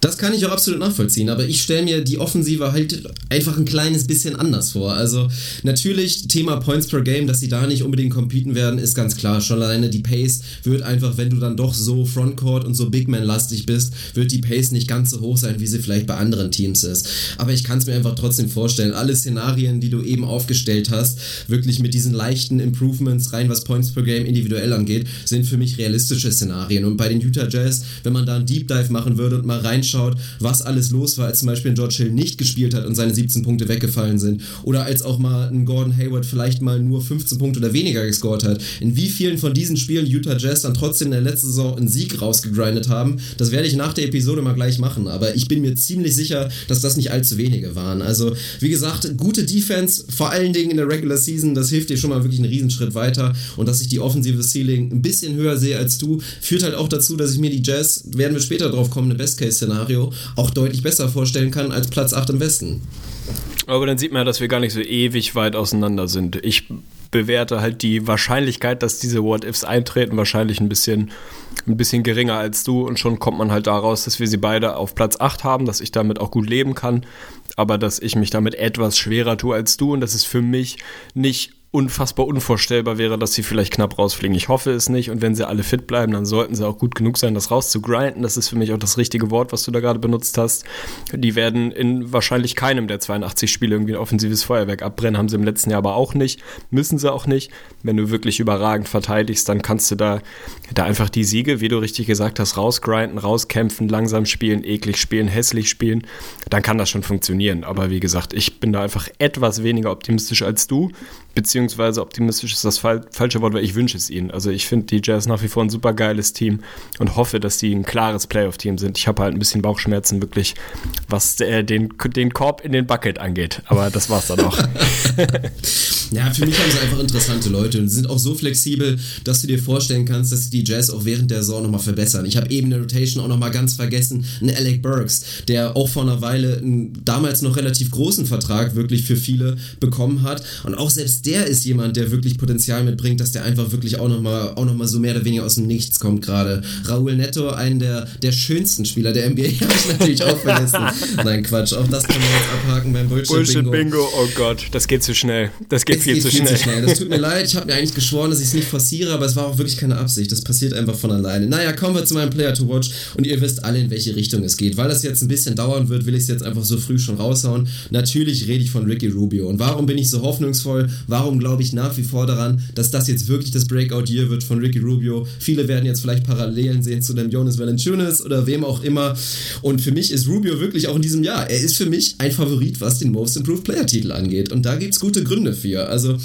Das kann ich auch absolut nachvollziehen, aber ich stelle mir die Offensive halt einfach ein kleines bisschen anders vor. Also natürlich Thema Points per Game, dass sie da nicht unbedingt competen werden, ist ganz klar. Schon alleine die Pace wird einfach, wenn du dann doch so Frontcourt und so Big Man-lastig bist, wird die Pace nicht ganz so hoch sein, wie sie vielleicht bei anderen Teams ist. Aber ich kann es mir einfach trotzdem vorstellen. Alle Szenarien, die du eben aufgestellt hast, wirklich mit diesen leichten Improvements rein, was Points per Game individuell angeht, sind für mich realistische Szenarien. Und bei den Utah Jazz, wenn man da einen Deep Dive machen würde und mal reinschaut, anschaut, was alles los war, als zum Beispiel ein George Hill nicht gespielt hat und seine 17 Punkte weggefallen sind. Oder als auch mal ein Gordon Hayward vielleicht mal nur 15 Punkte oder weniger gescored hat. In wie vielen von diesen Spielen Utah Jazz dann trotzdem in der letzten Saison einen Sieg rausgegrindet haben, das werde ich nach der Episode mal gleich machen. Aber ich bin mir ziemlich sicher, dass das nicht allzu wenige waren. Also, wie gesagt, gute Defense, vor allen Dingen in der Regular Season, das hilft dir schon mal wirklich einen Riesenschritt weiter. Und dass ich die offensive Ceiling ein bisschen höher sehe als du, führt halt auch dazu, dass ich mir die Jazz, werden wir später drauf kommen, eine Best-Case-Szenario Szenario auch deutlich besser vorstellen kann als Platz 8 im Westen. Aber dann sieht man ja, dass wir gar nicht so ewig weit auseinander sind. Ich bewerte halt die Wahrscheinlichkeit, dass diese What-Ifs eintreten, wahrscheinlich ein bisschen, ein bisschen geringer als du. Und schon kommt man halt daraus, dass wir sie beide auf Platz 8 haben, dass ich damit auch gut leben kann, aber dass ich mich damit etwas schwerer tue als du. Und das ist für mich nicht unfassbar unvorstellbar wäre, dass sie vielleicht knapp rausfliegen. Ich hoffe es nicht und wenn sie alle fit bleiben, dann sollten sie auch gut genug sein, das rauszugrinden. Das ist für mich auch das richtige Wort, was du da gerade benutzt hast. Die werden in wahrscheinlich keinem der 82 Spiele irgendwie ein offensives Feuerwerk abbrennen, haben sie im letzten Jahr aber auch nicht, müssen sie auch nicht. Wenn du wirklich überragend verteidigst, dann kannst du da, da einfach die Siege, wie du richtig gesagt hast, rausgrinden, rauskämpfen, langsam spielen, eklig spielen, hässlich spielen, dann kann das schon funktionieren. Aber wie gesagt, ich bin da einfach etwas weniger optimistisch als du, beziehungsweise optimistisch ist das fal falsche Wort, weil ich wünsche es ihnen. Also ich finde die Jazz nach wie vor ein super geiles Team und hoffe, dass die ein klares Playoff-Team sind. Ich habe halt ein bisschen Bauchschmerzen wirklich, was äh, den, den Korb in den Bucket angeht. Aber das war's dann auch. ja, für mich haben sie einfach interessante Leute und sind auch so flexibel, dass du dir vorstellen kannst, dass die Jazz auch während der Saison nochmal verbessern. Ich habe eben in der Rotation auch nochmal ganz vergessen, einen Alec Burks, der auch vor einer Weile einen damals noch relativ großen Vertrag wirklich für viele bekommen hat. Und auch selbst der ist jemand, der wirklich Potenzial mitbringt, dass der einfach wirklich auch nochmal auch noch mal so mehr oder weniger aus dem Nichts kommt gerade. Raúl Neto, einen der, der schönsten Spieler der NBA, habe ich natürlich auch vergessen. Nein, Quatsch, auch das kann man jetzt abhaken beim Bullshit-Bingo. Bullshit-Bingo, oh Gott, das geht zu schnell. Das geht, viel, geht zu, viel schnell. zu schnell. Das tut mir leid, ich habe mir eigentlich geschworen, dass ich es nicht forciere, aber es war auch wirklich keine Absicht. Das passiert einfach von alleine. Naja, kommen wir zu meinem Player to Watch und ihr wisst alle, in welche Richtung es geht. Weil das jetzt ein bisschen dauern wird, will ich es jetzt einfach so früh schon raushauen. Natürlich rede ich von Ricky Rubio. Und warum bin ich so hoffnungsvoll? Warum glaube ich nach wie vor daran, dass das jetzt wirklich das Breakout-Year wird von Ricky Rubio? Viele werden jetzt vielleicht Parallelen sehen zu dem Jonas Valanciunas oder wem auch immer. Und für mich ist Rubio wirklich auch in diesem Jahr, er ist für mich ein Favorit, was den Most Improved Player-Titel angeht. Und da gibt es gute Gründe für. Also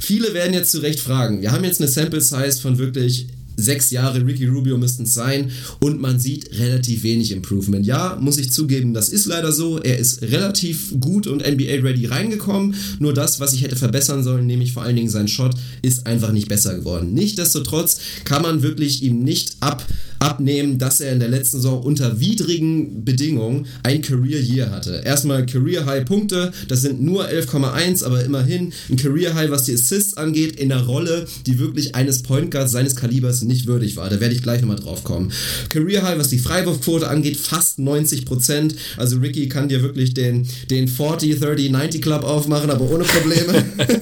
viele werden jetzt zu Recht fragen. Wir haben jetzt eine Sample Size von wirklich sechs Jahre Ricky Rubio müssten es sein und man sieht relativ wenig Improvement. Ja, muss ich zugeben, das ist leider so. Er ist relativ gut und NBA-ready reingekommen. Nur das, was ich hätte verbessern sollen, nämlich vor allen Dingen sein Shot, ist einfach nicht besser geworden. Nichtsdestotrotz kann man wirklich ihm nicht ab abnehmen, dass er in der letzten Saison unter widrigen Bedingungen ein Career Year hatte. Erstmal Career High Punkte, das sind nur 11,1, aber immerhin ein Career High, was die Assists angeht, in der Rolle, die wirklich eines Point Guards seines Kalibers nicht würdig war. Da werde ich gleich nochmal drauf kommen. Career High, was die Freiwurfquote angeht, fast 90 Prozent. Also Ricky kann dir wirklich den, den 40, 30, 90 Club aufmachen, aber ohne Probleme.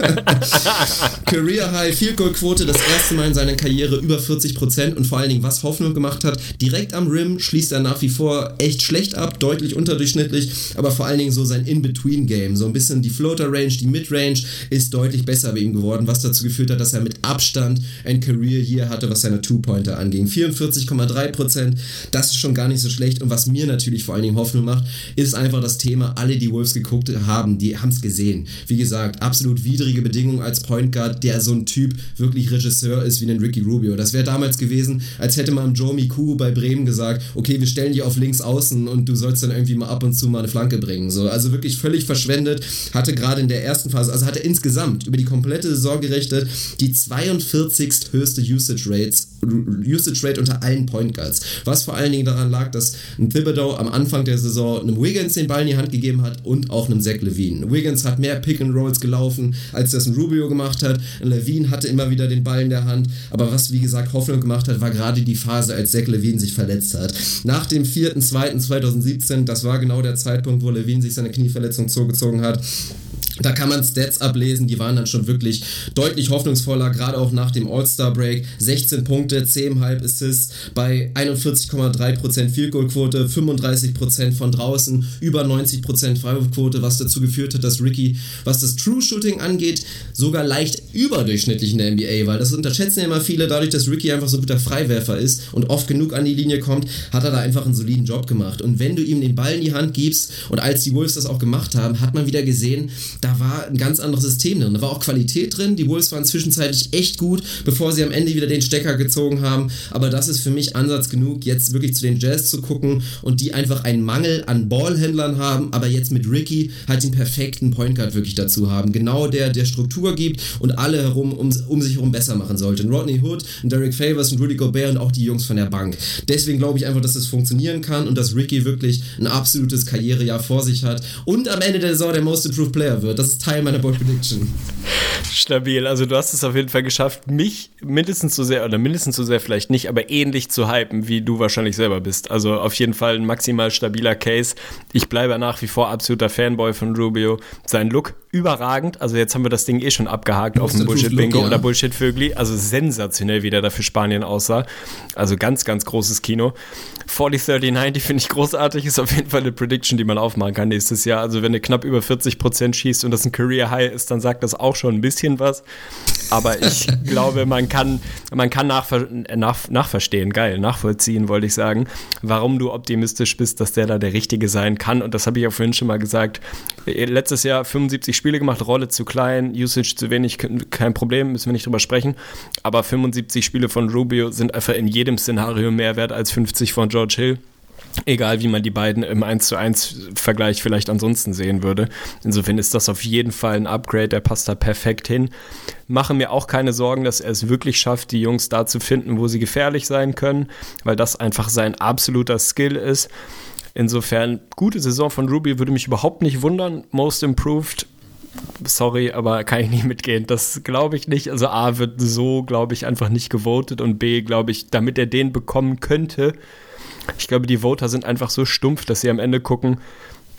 Career High Field Goal Quote, das erste Mal in seiner Karriere über 40 Prozent und vor allen Dingen, was Hoffnung gemacht gemacht hat. Direkt am Rim schließt er nach wie vor echt schlecht ab, deutlich unterdurchschnittlich, aber vor allen Dingen so sein In-Between-Game, so ein bisschen die Floater-Range, die Mid-Range ist deutlich besser bei ihm geworden, was dazu geführt hat, dass er mit Abstand ein Career hier hatte, was seine Two-Pointer anging. 44,3%, das ist schon gar nicht so schlecht und was mir natürlich vor allen Dingen Hoffnung macht, ist einfach das Thema, alle, die Wolves geguckt haben, die haben es gesehen. Wie gesagt, absolut widrige Bedingungen als Point Guard, der so ein Typ wirklich Regisseur ist wie ein Ricky Rubio. Das wäre damals gewesen, als hätte man Joe Miku bei Bremen gesagt, okay, wir stellen die auf links außen und du sollst dann irgendwie mal ab und zu mal eine Flanke bringen. So, also wirklich völlig verschwendet. Hatte gerade in der ersten Phase, also hatte insgesamt über die komplette Saison gerechnet die 42. höchste Usage Rates Usage Rate unter allen Point Guards. Was vor allen Dingen daran lag, dass ein Thibodeau am Anfang der Saison einem Wiggins den Ball in die Hand gegeben hat und auch einem Zach Levine. Wiggins hat mehr Pick and Rolls gelaufen, als das ein Rubio gemacht hat. Levine hatte immer wieder den Ball in der Hand. Aber was, wie gesagt, Hoffnung gemacht hat, war gerade die Phase, als Zach Levine sich verletzt hat. Nach dem 4.2.2017, das war genau der Zeitpunkt, wo Levine sich seine Knieverletzung zugezogen hat, da kann man Stats ablesen, die waren dann schon wirklich deutlich hoffnungsvoller, gerade auch nach dem All-Star-Break. 16 Punkte, 10,5 Assists bei 41,3% Field Goal Quote, 35% von draußen, über 90% Freiwurfquote, was dazu geführt hat, dass Ricky, was das True Shooting angeht, sogar leicht überdurchschnittlich in der NBA, weil das unterschätzen ja immer viele, dadurch, dass Ricky einfach so guter Freiwerfer ist und oft genug an die Linie kommt, hat er da einfach einen soliden Job gemacht. Und wenn du ihm den Ball in die Hand gibst und als die Wolves das auch gemacht haben, hat man wieder gesehen, da war ein ganz anderes System drin. Da war auch Qualität drin. Die Wolves waren zwischenzeitlich echt gut, bevor sie am Ende wieder den Stecker gezogen haben. Aber das ist für mich Ansatz genug, jetzt wirklich zu den Jazz zu gucken und die einfach einen Mangel an Ballhändlern haben, aber jetzt mit Ricky halt den perfekten Point Guard wirklich dazu haben. Genau der, der Struktur gibt und alle herum um, um sich herum besser machen sollte. Ein Rodney Hood, ein Derek Favors, ein Rudy Gobert und auch die Jungs von der Bank. Deswegen glaube ich einfach, dass es funktionieren kann und dass Ricky wirklich ein absolutes Karrierejahr vor sich hat und am Ende der Saison der Most Improved Player wird. Das ist Teil meiner Bold Prediction. Stabil. Also du hast es auf jeden Fall geschafft, mich mindestens so sehr, oder mindestens so sehr vielleicht nicht, aber ähnlich zu hypen, wie du wahrscheinlich selber bist. Also auf jeden Fall ein maximal stabiler Case. Ich bleibe nach wie vor absoluter Fanboy von Rubio. Sein Look überragend. Also jetzt haben wir das Ding eh schon abgehakt auf dem Bullshit-Bingo ja. oder Bullshit-Vögli. Also sensationell, wie der da für Spanien aussah. Also ganz, ganz großes Kino. 40-30-90 die finde ich großartig. Ist auf jeden Fall eine Prediction, die man aufmachen kann nächstes Jahr. Also wenn du knapp über 40% schießt und das ein Career High ist, dann sagt das auch schon ein bisschen was. Aber ich glaube, man kann, man kann nachver nach, nachverstehen, geil, nachvollziehen, wollte ich sagen, warum du optimistisch bist, dass der da der Richtige sein kann. Und das habe ich auch vorhin schon mal gesagt. Letztes Jahr 75 Spiele gemacht, Rolle zu klein, Usage zu wenig, kein Problem, müssen wir nicht drüber sprechen. Aber 75 Spiele von Rubio sind einfach in jedem Szenario mehr wert als 50 von George Hill. Egal, wie man die beiden im 1 zu 1 Vergleich vielleicht ansonsten sehen würde. Insofern ist das auf jeden Fall ein Upgrade, der passt da perfekt hin. Mache mir auch keine Sorgen, dass er es wirklich schafft, die Jungs da zu finden, wo sie gefährlich sein können, weil das einfach sein absoluter Skill ist. Insofern, gute Saison von Ruby würde mich überhaupt nicht wundern. Most improved sorry, aber kann ich nicht mitgehen. Das glaube ich nicht. Also A wird so, glaube ich, einfach nicht gewotet und B, glaube ich, damit er den bekommen könnte, ich glaube, die Voter sind einfach so stumpf, dass sie am Ende gucken,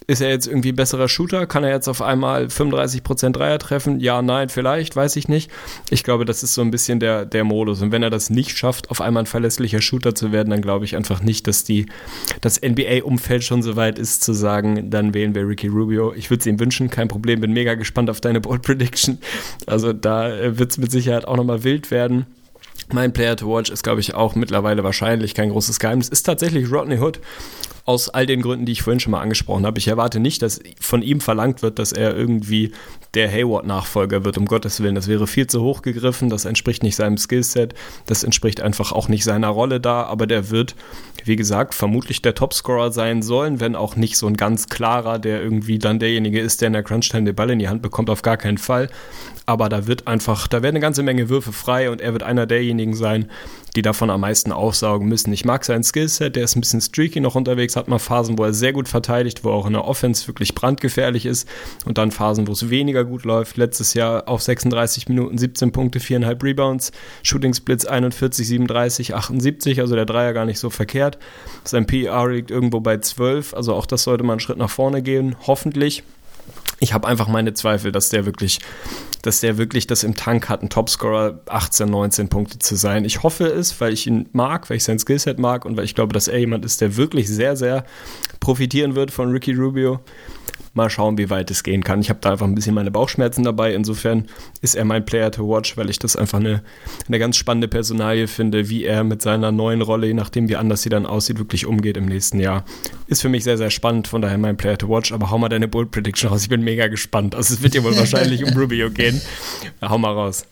ist er jetzt irgendwie besserer Shooter? Kann er jetzt auf einmal 35% Dreier treffen? Ja, nein, vielleicht, weiß ich nicht. Ich glaube, das ist so ein bisschen der, der Modus. Und wenn er das nicht schafft, auf einmal ein verlässlicher Shooter zu werden, dann glaube ich einfach nicht, dass die, das NBA-Umfeld schon so weit ist, zu sagen, dann wählen wir Ricky Rubio. Ich würde es ihm wünschen, kein Problem. Bin mega gespannt auf deine Bold Prediction. Also da äh, wird es mit Sicherheit auch nochmal wild werden. Mein Player to Watch ist, glaube ich, auch mittlerweile wahrscheinlich kein großes Geheimnis. Ist tatsächlich Rodney Hood. Aus all den Gründen, die ich vorhin schon mal angesprochen habe. Ich erwarte nicht, dass von ihm verlangt wird, dass er irgendwie der Hayward-Nachfolger wird, um Gottes Willen. Das wäre viel zu hoch gegriffen. Das entspricht nicht seinem Skillset. Das entspricht einfach auch nicht seiner Rolle da. Aber der wird, wie gesagt, vermutlich der Topscorer sein sollen, wenn auch nicht so ein ganz klarer, der irgendwie dann derjenige ist, der in der Crunch-Time den Ball in die Hand bekommt. Auf gar keinen Fall aber da wird einfach, da werden eine ganze Menge Würfe frei und er wird einer derjenigen sein, die davon am meisten aufsaugen müssen. Ich mag sein Skillset, der ist ein bisschen streaky noch unterwegs, hat mal Phasen, wo er sehr gut verteidigt, wo er auch in der Offense wirklich brandgefährlich ist und dann Phasen, wo es weniger gut läuft. Letztes Jahr auf 36 Minuten 17 Punkte, 4,5 Rebounds, Shooting Splits 41, 37, 78, also der Dreier gar nicht so verkehrt. Sein PR liegt irgendwo bei 12, also auch das sollte mal einen Schritt nach vorne gehen, hoffentlich ich habe einfach meine Zweifel, dass der wirklich, dass der wirklich das im Tank hat, ein Topscorer 18, 19 Punkte zu sein. Ich hoffe es, weil ich ihn mag, weil ich sein Skillset mag und weil ich glaube, dass er jemand ist, der wirklich sehr, sehr profitieren wird von Ricky Rubio. Mal schauen, wie weit es gehen kann. Ich habe da einfach ein bisschen meine Bauchschmerzen dabei. Insofern ist er mein Player to watch, weil ich das einfach eine, eine ganz spannende Personalie finde, wie er mit seiner neuen Rolle, je nachdem wie anders sie dann aussieht, wirklich umgeht im nächsten Jahr. Ist für mich sehr, sehr spannend. Von daher mein Player to watch. Aber hau mal deine Bold Prediction raus. Ich bin mega gespannt. Also es wird ja wohl wahrscheinlich um Rubio gehen. Hau mal raus.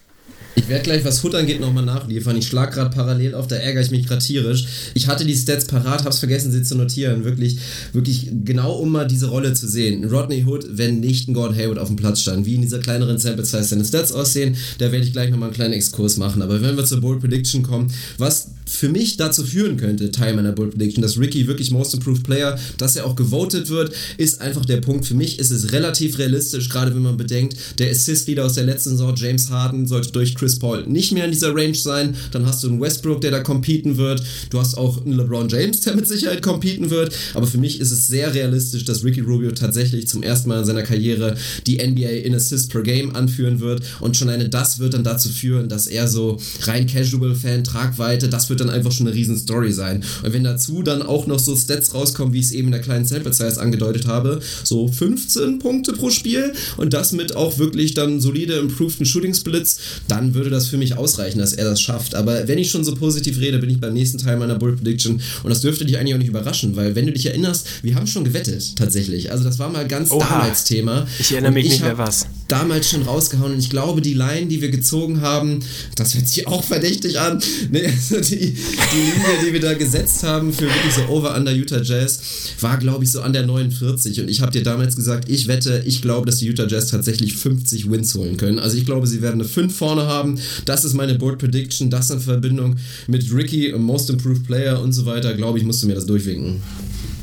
Ich werde gleich, was Foot angeht, nochmal nachliefern. Ich schlag gerade parallel auf, da ärgere ich mich gerade tierisch. Ich hatte die Stats parat, hab's vergessen, sie zu notieren. Wirklich, wirklich genau, um mal diese Rolle zu sehen. Rodney Hood, wenn nicht ein Gordon Hayward auf dem Platz stand, wie in dieser kleineren Sample Size seine Stats aussehen, da werde ich gleich nochmal einen kleinen Exkurs machen. Aber wenn wir zur Bold Prediction kommen, was für mich dazu führen könnte, Teil meiner Bold Prediction, dass Ricky wirklich Most Improved Player, dass er auch gewotet wird, ist einfach der Punkt. Für mich ist es relativ realistisch, gerade wenn man bedenkt, der Assist-Leader aus der letzten Saison, James Harden, sollte durch Chris Paul nicht mehr in dieser Range sein. Dann hast du einen Westbrook, der da competen wird. Du hast auch einen LeBron James, der mit Sicherheit competen wird. Aber für mich ist es sehr realistisch, dass Ricky Rubio tatsächlich zum ersten Mal in seiner Karriere die NBA in Assists per Game anführen wird. Und schon eine das wird dann dazu führen, dass er so rein Casual-Fan, Tragweite, das wird dann einfach schon eine riesen Story sein. Und wenn dazu dann auch noch so Stats rauskommen, wie ich es eben in der kleinen Sample Size angedeutet habe, so 15 Punkte pro Spiel und das mit auch wirklich dann solide improveden Shooting Splits, dann würde das für mich ausreichen, dass er das schafft. Aber wenn ich schon so positiv rede, bin ich beim nächsten Teil meiner Bull Prediction und das dürfte dich eigentlich auch nicht überraschen, weil wenn du dich erinnerst, wir haben schon gewettet tatsächlich. Also das war mal ganz Oha. damals Thema. Ich erinnere mich nicht mehr was. Damals schon rausgehauen und ich glaube, die Line, die wir gezogen haben, das hört sich auch verdächtig an. Nee, also die, die Linie, die wir da gesetzt haben für wirklich so Over-Under Utah Jazz, war, glaube ich, so an der 49. Und ich habe dir damals gesagt, ich wette, ich glaube, dass die Utah Jazz tatsächlich 50 Wins holen können. Also ich glaube, sie werden eine 5 vorne haben. Das ist meine Board Prediction. Das in Verbindung mit Ricky, Most Improved Player und so weiter. Glaube ich, musst du mir das durchwinken.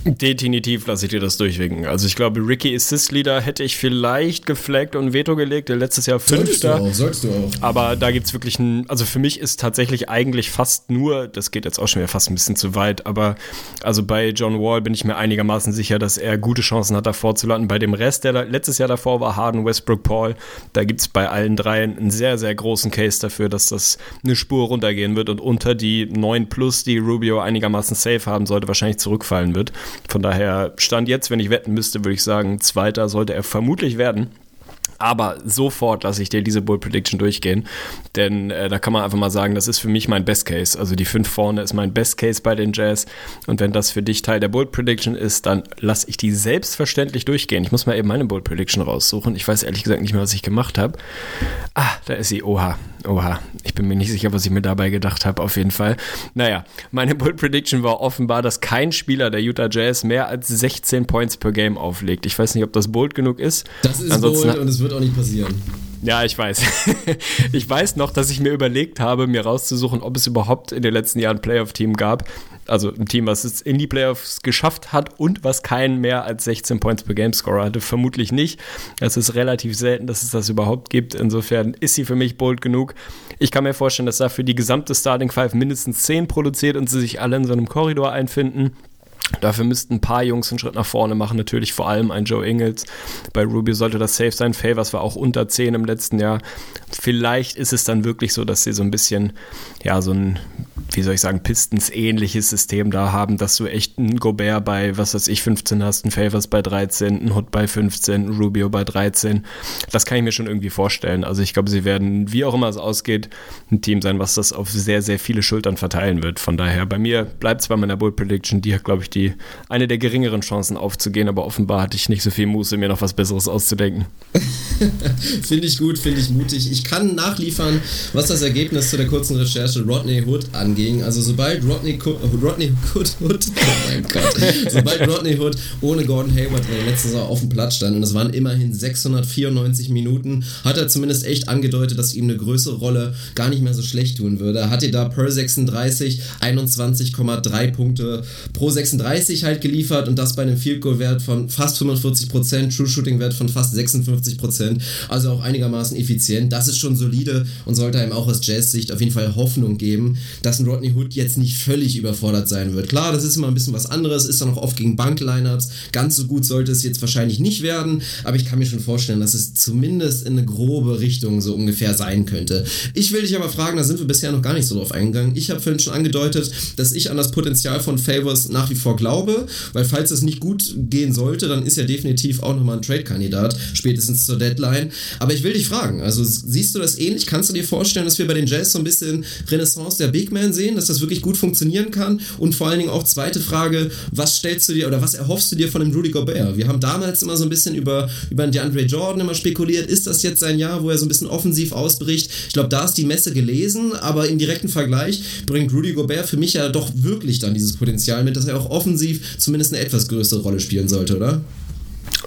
Definitiv lasse ich dir das durchwinken. Also ich glaube, Ricky Assist Leader hätte ich vielleicht geflaggt und Veto gelegt, der letztes Jahr Fünfter. Solltest du auch, sollst du auch. Aber da gibt es wirklich ein, also für mich ist tatsächlich eigentlich fast nur, das geht jetzt auch schon wieder fast ein bisschen zu weit, aber also bei John Wall bin ich mir einigermaßen sicher, dass er gute Chancen hat, davor zu landen. Bei dem Rest, der letztes Jahr davor war, Harden, Westbrook, Paul, da gibt es bei allen dreien einen sehr, sehr großen Case dafür, dass das eine Spur runtergehen wird und unter die 9 plus, die Rubio einigermaßen safe haben sollte, wahrscheinlich zurückfallen wird. Von daher stand jetzt, wenn ich wetten müsste, würde ich sagen, Zweiter sollte er vermutlich werden. Aber sofort lasse ich dir diese Bull Prediction durchgehen, denn äh, da kann man einfach mal sagen, das ist für mich mein Best Case. Also die 5 vorne ist mein Best Case bei den Jazz. Und wenn das für dich Teil der Bull Prediction ist, dann lasse ich die selbstverständlich durchgehen. Ich muss mal eben meine Bull Prediction raussuchen. Ich weiß ehrlich gesagt nicht mehr, was ich gemacht habe. Ah, da ist sie. Oha, oha. Ich bin mir nicht sicher, was ich mir dabei gedacht habe, auf jeden Fall. Naja, meine Bull Prediction war offenbar, dass kein Spieler der Utah Jazz mehr als 16 Points per Game auflegt. Ich weiß nicht, ob das bold genug ist. Das ist Ansonsten bold und es wird auch nicht passieren. Ja, ich weiß. ich weiß noch, dass ich mir überlegt habe, mir rauszusuchen, ob es überhaupt in den letzten Jahren ein Playoff-Team gab. Also ein Team, was es in die Playoffs geschafft hat und was keinen mehr als 16 Points per Game Scorer hatte. Vermutlich nicht. Es ist relativ selten, dass es das überhaupt gibt. Insofern ist sie für mich bold genug. Ich kann mir vorstellen, dass dafür die gesamte Starting Five mindestens 10 produziert und sie sich alle in so einem Korridor einfinden. Dafür müssten ein paar Jungs einen Schritt nach vorne machen, natürlich vor allem ein Joe Ingles. Bei Rubio sollte das safe sein. Favors war auch unter 10 im letzten Jahr. Vielleicht ist es dann wirklich so, dass sie so ein bisschen, ja, so ein, wie soll ich sagen, Pistons-ähnliches System da haben, dass du echt einen Gobert bei, was weiß ich, 15 hast, einen Favors bei 13, einen Hood bei 15, einen Rubio bei 13. Das kann ich mir schon irgendwie vorstellen. Also ich glaube, sie werden, wie auch immer es ausgeht, ein Team sein, was das auf sehr, sehr viele Schultern verteilen wird. Von daher, bei mir bleibt es bei meiner Bull Prediction, die hat, glaube ich, die eine der geringeren Chancen aufzugehen, aber offenbar hatte ich nicht so viel Muße, mir noch was Besseres auszudenken. finde ich gut, finde ich mutig. Ich kann nachliefern, was das Ergebnis zu der kurzen Recherche Rodney Hood anging. Also sobald Rodney, Rodney Hood, Hood oh mein Gott, sobald Rodney Hood ohne Gordon Hayward in der letzten Saison auf dem Platz stand, und es waren immerhin 694 Minuten, hat er zumindest echt angedeutet, dass ihm eine größere Rolle gar nicht mehr so schlecht tun würde. Hatte da per 36 21,3 Punkte pro 36 halt geliefert und das bei einem Field Goal Wert von fast 45%, True Shooting Wert von fast 56%, also auch einigermaßen effizient. Das ist schon solide und sollte einem auch aus Jazz-Sicht auf jeden Fall Hoffnung geben, dass ein Rodney Hood jetzt nicht völlig überfordert sein wird. Klar, das ist immer ein bisschen was anderes, ist dann auch oft gegen Bank-Lineups. Ganz so gut sollte es jetzt wahrscheinlich nicht werden, aber ich kann mir schon vorstellen, dass es zumindest in eine grobe Richtung so ungefähr sein könnte. Ich will dich aber fragen, da sind wir bisher noch gar nicht so drauf eingegangen. Ich habe vorhin schon angedeutet, dass ich an das Potenzial von Favors nach wie vor glaube, weil falls es nicht gut gehen sollte, dann ist er definitiv auch nochmal ein Trade-Kandidat, spätestens zur Deadline. Aber ich will dich fragen, also siehst du das ähnlich? Kannst du dir vorstellen, dass wir bei den Jazz so ein bisschen Renaissance der Big Man sehen, dass das wirklich gut funktionieren kann? Und vor allen Dingen auch zweite Frage, was stellst du dir oder was erhoffst du dir von dem Rudy Gobert? Wir haben damals immer so ein bisschen über, über den DeAndre Jordan immer spekuliert, ist das jetzt sein Jahr, wo er so ein bisschen offensiv ausbricht? Ich glaube, da ist die Messe gelesen, aber im direkten Vergleich bringt Rudy Gobert für mich ja doch wirklich dann dieses Potenzial mit, dass er auch offensiv zumindest eine etwas größere Rolle spielen sollte, oder?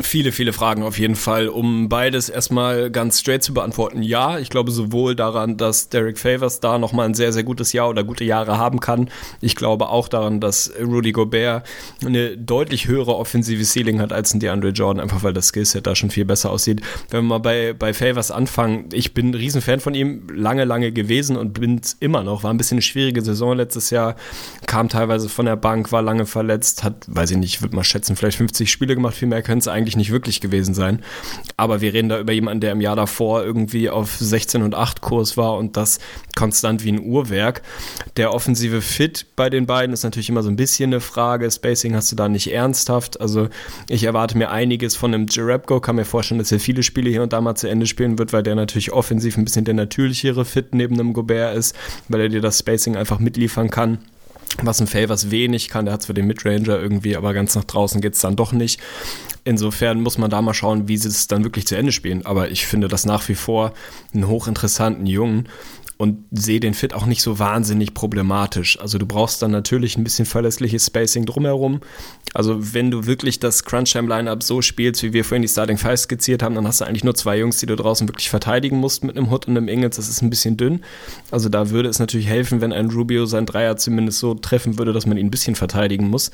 Viele, viele Fragen auf jeden Fall. Um beides erstmal ganz straight zu beantworten, ja, ich glaube sowohl daran, dass Derek Favors da nochmal ein sehr, sehr gutes Jahr oder gute Jahre haben kann. Ich glaube auch daran, dass Rudy Gobert eine deutlich höhere offensive Ceiling hat als ein DeAndre Jordan, einfach weil das Skillset da schon viel besser aussieht. Wenn wir mal bei, bei Favors anfangen, ich bin ein Riesenfan von ihm, lange, lange gewesen und bin es immer noch. War ein bisschen eine schwierige Saison letztes Jahr, kam teilweise von der Bank, war lange verletzt, hat, weiß ich nicht, würde mal schätzen, vielleicht 50 Spiele gemacht, viel mehr können es eigentlich nicht wirklich gewesen sein. Aber wir reden da über jemanden, der im Jahr davor irgendwie auf 16 und 8 Kurs war und das konstant wie ein Uhrwerk. Der offensive Fit bei den beiden ist natürlich immer so ein bisschen eine Frage. Spacing hast du da nicht ernsthaft. Also ich erwarte mir einiges von einem Jerebko, kann mir vorstellen, dass er viele Spiele hier und da mal zu Ende spielen wird, weil der natürlich offensiv ein bisschen der natürlichere Fit neben einem Gobert ist, weil er dir das Spacing einfach mitliefern kann was ein Favors wenig kann. Der hat zwar den Midranger irgendwie, aber ganz nach draußen geht es dann doch nicht. Insofern muss man da mal schauen, wie sie es dann wirklich zu Ende spielen. Aber ich finde das nach wie vor einen hochinteressanten Jungen und sehe den Fit auch nicht so wahnsinnig problematisch. Also du brauchst dann natürlich ein bisschen verlässliches Spacing drumherum. Also wenn du wirklich das Crunch-Time-Lineup so spielst, wie wir vorhin die Starting Five skizziert haben, dann hast du eigentlich nur zwei Jungs, die du draußen wirklich verteidigen musst mit einem Hood und einem Ingels. Das ist ein bisschen dünn. Also da würde es natürlich helfen, wenn ein Rubio sein Dreier zumindest so treffen würde, dass man ihn ein bisschen verteidigen muss.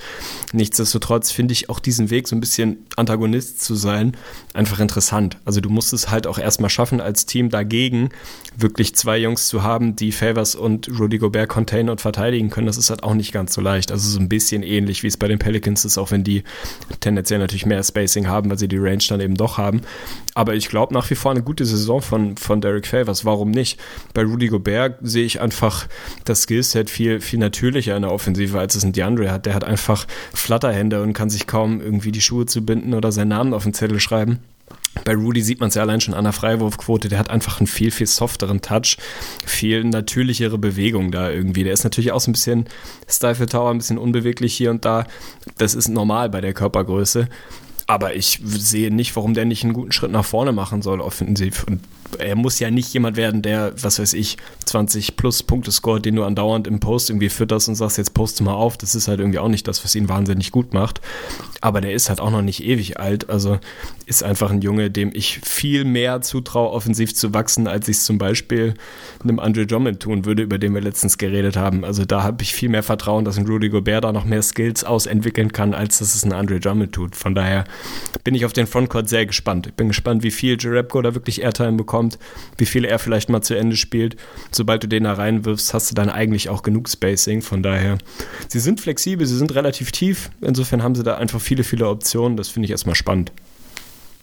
Nichtsdestotrotz finde ich auch diesen Weg, so ein bisschen Antagonist zu sein, einfach interessant. Also du musst es halt auch erstmal schaffen, als Team dagegen wirklich zwei Jungs zu haben, die Favors und Rudy Gobert containen und verteidigen können, das ist halt auch nicht ganz so leicht. Also so ein bisschen ähnlich, wie es bei den Pelicans ist, auch wenn die tendenziell natürlich mehr Spacing haben, weil sie die Range dann eben doch haben. Aber ich glaube nach wie vor eine gute Saison von, von Derek Favors. Warum nicht? Bei Rudy Gobert sehe ich einfach das Skillset viel, viel natürlicher in der Offensive, als es ein DeAndre hat. Der hat einfach Flatterhände und kann sich kaum irgendwie die Schuhe zubinden oder seinen Namen auf den Zettel schreiben. Bei Rudy sieht man es ja allein schon an der Freiwurfquote, der hat einfach einen viel, viel softeren Touch, viel natürlichere Bewegung da irgendwie. Der ist natürlich auch so ein bisschen Stifle Tower, ein bisschen unbeweglich hier und da. Das ist normal bei der Körpergröße. Aber ich sehe nicht, warum der nicht einen guten Schritt nach vorne machen soll, offensiv. Und er muss ja nicht jemand werden, der, was weiß ich, 20 plus Punkte scoret, den du andauernd im Post irgendwie fütterst und sagst, jetzt poste mal auf. Das ist halt irgendwie auch nicht das, was ihn wahnsinnig gut macht. Aber der ist halt auch noch nicht ewig alt. Also ist einfach ein Junge, dem ich viel mehr zutraue, offensiv zu wachsen, als ich es zum Beispiel einem Andre Drummond tun würde, über den wir letztens geredet haben. Also da habe ich viel mehr Vertrauen, dass ein Rudy Gobert da noch mehr Skills ausentwickeln kann, als dass es ein Andre Drummond tut. Von daher bin ich auf den Frontcourt sehr gespannt. Ich bin gespannt, wie viel Jerebko da wirklich Airtime bekommt, wie viel er vielleicht mal zu Ende spielt. Sobald du den da reinwirfst, hast du dann eigentlich auch genug Spacing. Von daher, sie sind flexibel, sie sind relativ tief. Insofern haben sie da einfach viele, viele Optionen. Das finde ich erstmal spannend.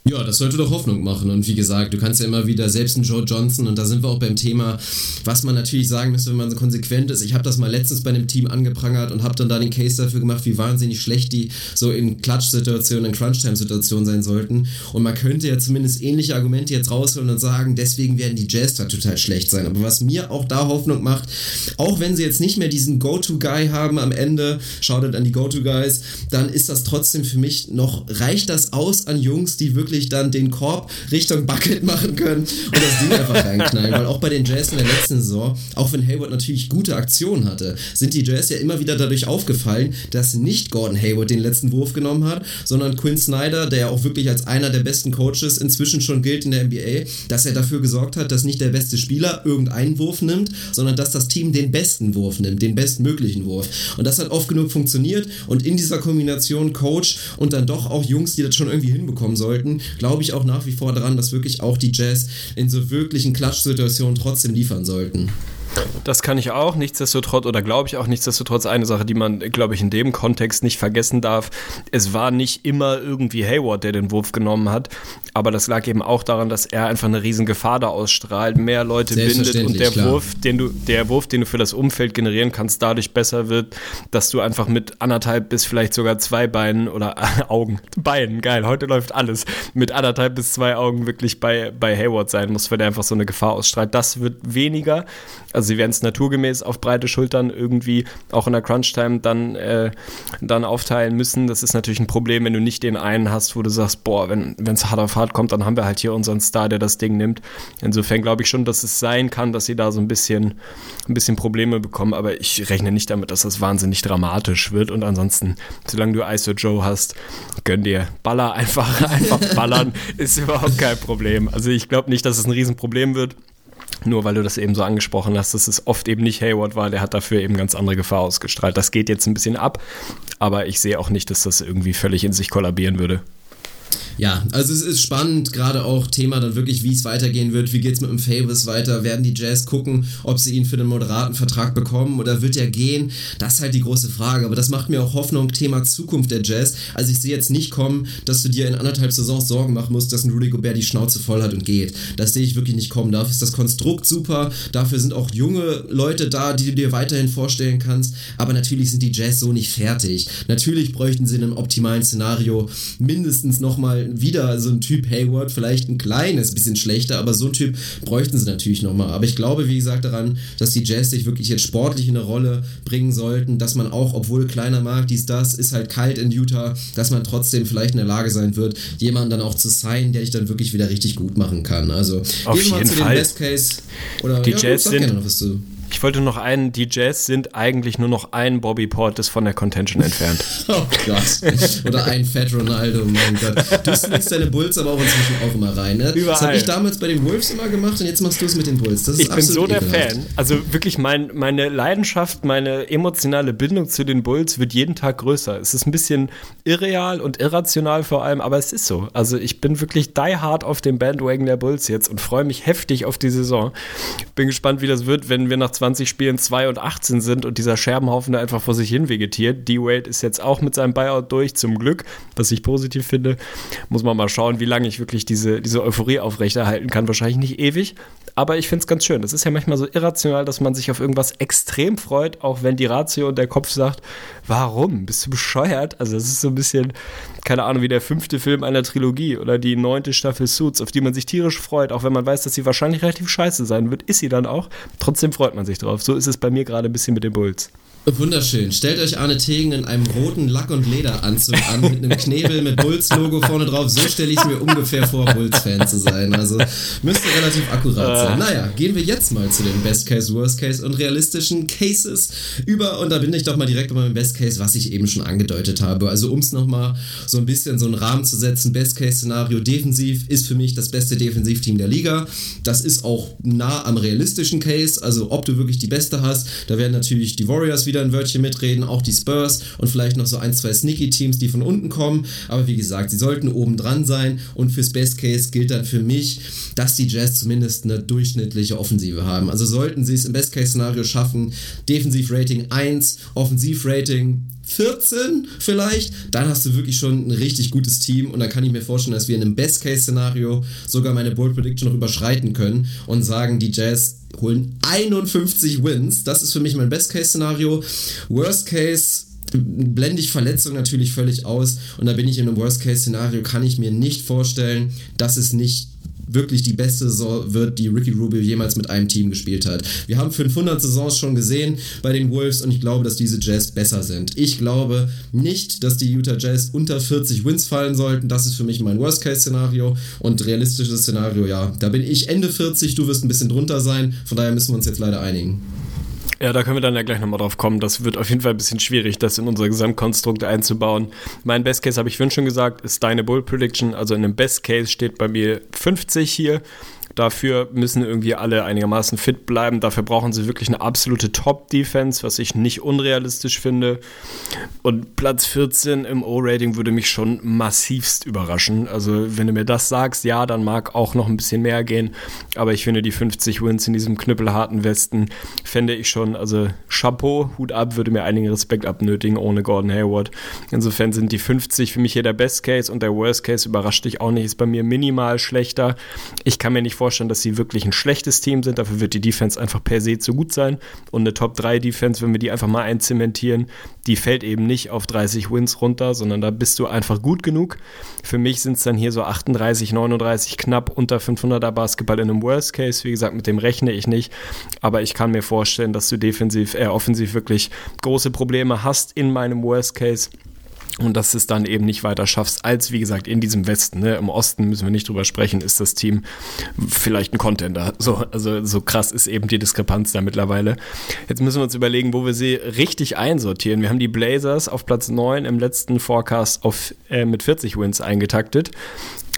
Ja, das sollte doch Hoffnung machen. Und wie gesagt, du kannst ja immer wieder, selbst ein Joe Johnson, und da sind wir auch beim Thema, was man natürlich sagen müsste, wenn man so konsequent ist. Ich habe das mal letztens bei einem Team angeprangert und habe dann da den Case dafür gemacht, wie wahnsinnig schlecht die so in Klatsch-Situationen, in Crunch-Time-Situationen sein sollten. Und man könnte ja zumindest ähnliche Argumente jetzt rausholen und sagen, deswegen werden die Jazz da total schlecht sein. Aber was mir auch da Hoffnung macht, auch wenn sie jetzt nicht mehr diesen Go-To-Guy haben am Ende, schaut an die Go-To-Guys, dann ist das trotzdem für mich noch, reicht das aus an Jungs, die wirklich wirklich dann den Korb Richtung Bucket machen können und das Ding einfach reinknallen. Weil auch bei den Jazz in der letzten Saison, auch wenn Hayward natürlich gute Aktionen hatte, sind die Jazz ja immer wieder dadurch aufgefallen, dass nicht Gordon Hayward den letzten Wurf genommen hat, sondern Quinn Snyder, der ja auch wirklich als einer der besten Coaches inzwischen schon gilt in der NBA, dass er dafür gesorgt hat, dass nicht der beste Spieler irgendeinen Wurf nimmt, sondern dass das Team den besten Wurf nimmt, den bestmöglichen Wurf. Und das hat oft genug funktioniert und in dieser Kombination Coach und dann doch auch Jungs, die das schon irgendwie hinbekommen sollten, glaube ich auch nach wie vor daran, dass wirklich auch die Jazz in so wirklichen Klatschsituationen trotzdem liefern sollten. Das kann ich auch, nichtsdestotrotz, oder glaube ich auch nichtsdestotrotz, eine Sache, die man, glaube ich, in dem Kontext nicht vergessen darf. Es war nicht immer irgendwie Hayward, der den Wurf genommen hat, aber das lag eben auch daran, dass er einfach eine riesen Gefahr da ausstrahlt, mehr Leute bindet und der klar. Wurf, den du, der Wurf, den du für das Umfeld generieren kannst, dadurch besser wird, dass du einfach mit anderthalb bis vielleicht sogar zwei Beinen oder Augen, Beinen, geil, heute läuft alles, mit anderthalb bis zwei Augen wirklich bei, bei Hayward sein musst, weil der einfach so eine Gefahr ausstrahlt. Das wird weniger. Also sie werden es naturgemäß auf breite Schultern irgendwie auch in der Crunch-Time dann, äh, dann aufteilen müssen. Das ist natürlich ein Problem, wenn du nicht den einen hast, wo du sagst, boah, wenn es hart auf hart kommt, dann haben wir halt hier unseren Star, der das Ding nimmt. Insofern glaube ich schon, dass es sein kann, dass sie da so ein bisschen, ein bisschen Probleme bekommen, aber ich rechne nicht damit, dass das wahnsinnig dramatisch wird. Und ansonsten, solange du ISO Joe hast, gönn dir. Baller einfach, einfach ballern, ist überhaupt kein Problem. Also ich glaube nicht, dass es ein Riesenproblem wird. Nur weil du das eben so angesprochen hast, dass es oft eben nicht Hayward war, der hat dafür eben ganz andere Gefahr ausgestrahlt. Das geht jetzt ein bisschen ab, aber ich sehe auch nicht, dass das irgendwie völlig in sich kollabieren würde. Ja, also es ist spannend, gerade auch Thema dann wirklich, wie es weitergehen wird. Wie geht es mit dem Favors weiter? Werden die Jazz gucken, ob sie ihn für einen moderaten Vertrag bekommen oder wird er gehen? Das ist halt die große Frage. Aber das macht mir auch Hoffnung, Thema Zukunft der Jazz. Also ich sehe jetzt nicht kommen, dass du dir in anderthalb Saisons Sorgen machen musst, dass ein Rudy Gobert die Schnauze voll hat und geht. Das sehe ich wirklich nicht kommen. Dafür ist das Konstrukt super. Dafür sind auch junge Leute da, die du dir weiterhin vorstellen kannst. Aber natürlich sind die Jazz so nicht fertig. Natürlich bräuchten sie in einem optimalen Szenario mindestens nochmal wieder so ein Typ Hayward, vielleicht ein kleines bisschen schlechter, aber so ein Typ bräuchten sie natürlich nochmal. Aber ich glaube, wie gesagt, daran, dass die Jazz sich wirklich jetzt sportlich in eine Rolle bringen sollten, dass man auch, obwohl kleiner Markt dies, das, ist halt kalt in Utah, dass man trotzdem vielleicht in der Lage sein wird, jemanden dann auch zu sein, der dich dann wirklich wieder richtig gut machen kann. Also, Auf gehen wir mal zu Fall. den Best Case. Oder, die ja, Jazz gut, sind, noch was zu. Ich wollte noch einen, die Jazz sind eigentlich nur noch ein Bobby Portis von der Contention entfernt. oh Gott. Oder ein Fat Ronaldo, mein Gott. Du sneakst deine Bulls aber auch inzwischen auch immer rein, ne? Überall. Das habe ich damals bei den Wolves immer gemacht und jetzt machst du es mit den Bulls. Das ist ich bin so der ekelhaft. Fan. Also wirklich, mein, meine Leidenschaft, meine emotionale Bindung zu den Bulls wird jeden Tag größer. Es ist ein bisschen irreal und irrational vor allem, aber es ist so. Also ich bin wirklich die hard auf dem Bandwagon der Bulls jetzt und freue mich heftig auf die Saison. Bin gespannt, wie das wird, wenn wir nach 20 Spielen 2 und 18 sind und dieser Scherbenhaufen da einfach vor sich hin vegetiert. D-Wade ist jetzt auch mit seinem Buyout durch, zum Glück, was ich positiv finde. Muss man mal schauen, wie lange ich wirklich diese, diese Euphorie aufrechterhalten kann. Wahrscheinlich nicht ewig, aber ich finde es ganz schön. Das ist ja manchmal so irrational, dass man sich auf irgendwas extrem freut, auch wenn die Ratio und der Kopf sagt, warum? Bist du bescheuert? Also, das ist so ein bisschen, keine Ahnung, wie der fünfte Film einer Trilogie oder die neunte Staffel Suits, auf die man sich tierisch freut, auch wenn man weiß, dass sie wahrscheinlich relativ scheiße sein wird, ist sie dann auch. Trotzdem freut man sich drauf. So ist es bei mir gerade ein bisschen mit den Bulls. Wunderschön. Stellt euch Arne Tegen in einem roten Lack- und Lederanzug an, mit einem Knebel mit Bulls-Logo vorne drauf. So stelle ich es mir ungefähr vor, Bulls-Fan zu sein. Also müsste relativ akkurat sein. Naja, gehen wir jetzt mal zu den Best Case, Worst Case und realistischen Cases über. Und da bin ich doch mal direkt bei meinem Best Case, was ich eben schon angedeutet habe. Also um es nochmal so ein bisschen so einen Rahmen zu setzen, Best Case-Szenario defensiv ist für mich das beste Defensivteam der Liga. Das ist auch nah am realistischen Case. Also ob du wirklich die Beste hast, da werden natürlich die Warriors wieder ein Wörtchen mitreden, auch die Spurs und vielleicht noch so ein, zwei Sneaky-Teams, die von unten kommen. Aber wie gesagt, sie sollten oben dran sein und fürs Best Case gilt dann für mich, dass die Jazz zumindest eine durchschnittliche Offensive haben. Also sollten sie es im Best Case-Szenario schaffen, Defensiv-Rating 1, Offensiv-Rating 14 vielleicht, dann hast du wirklich schon ein richtig gutes Team und dann kann ich mir vorstellen, dass wir in einem Best-Case-Szenario sogar meine Bold Prediction noch überschreiten können und sagen, die Jazz holen 51 Wins. Das ist für mich mein Best-Case-Szenario. Worst-Case blende ich Verletzungen natürlich völlig aus und da bin ich in einem Worst-Case-Szenario, kann ich mir nicht vorstellen, dass es nicht wirklich die beste Saison wird, die Ricky Rubio jemals mit einem Team gespielt hat. Wir haben 500 Saisons schon gesehen bei den Wolves und ich glaube, dass diese Jazz besser sind. Ich glaube nicht, dass die Utah Jazz unter 40 Wins fallen sollten. Das ist für mich mein Worst-Case-Szenario und realistisches Szenario, ja. Da bin ich Ende 40, du wirst ein bisschen drunter sein. Von daher müssen wir uns jetzt leider einigen. Ja, da können wir dann ja gleich nochmal drauf kommen. Das wird auf jeden Fall ein bisschen schwierig, das in unser Gesamtkonstrukt einzubauen. Mein Best Case, habe ich schon gesagt, ist deine Bull Prediction. Also in einem Best Case steht bei mir 50 hier. Dafür müssen irgendwie alle einigermaßen fit bleiben. Dafür brauchen sie wirklich eine absolute Top-Defense, was ich nicht unrealistisch finde. Und Platz 14 im O-Rating würde mich schon massivst überraschen. Also, wenn du mir das sagst, ja, dann mag auch noch ein bisschen mehr gehen. Aber ich finde, die 50 Wins in diesem knüppelharten Westen fände ich schon, also Chapeau, Hut ab, würde mir einigen Respekt abnötigen ohne Gordon Hayward. Insofern sind die 50 für mich hier der Best Case und der Worst Case überrascht dich auch nicht, ist bei mir minimal schlechter. Ich kann mir nicht vorstellen, vorstellen, dass sie wirklich ein schlechtes Team sind. Dafür wird die Defense einfach per se zu gut sein. Und eine Top-3-Defense, wenn wir die einfach mal einzementieren, die fällt eben nicht auf 30 Wins runter, sondern da bist du einfach gut genug. Für mich sind es dann hier so 38, 39, knapp unter 500er Basketball in einem Worst Case. Wie gesagt, mit dem rechne ich nicht. Aber ich kann mir vorstellen, dass du defensiv, äh, offensiv wirklich große Probleme hast in meinem Worst Case und dass es dann eben nicht weiter schaffst, als wie gesagt in diesem Westen. Ne? Im Osten müssen wir nicht drüber sprechen, ist das Team vielleicht ein Contender. So, also so krass ist eben die Diskrepanz da mittlerweile. Jetzt müssen wir uns überlegen, wo wir sie richtig einsortieren. Wir haben die Blazers auf Platz 9 im letzten Forecast auf, äh, mit 40 Wins eingetaktet.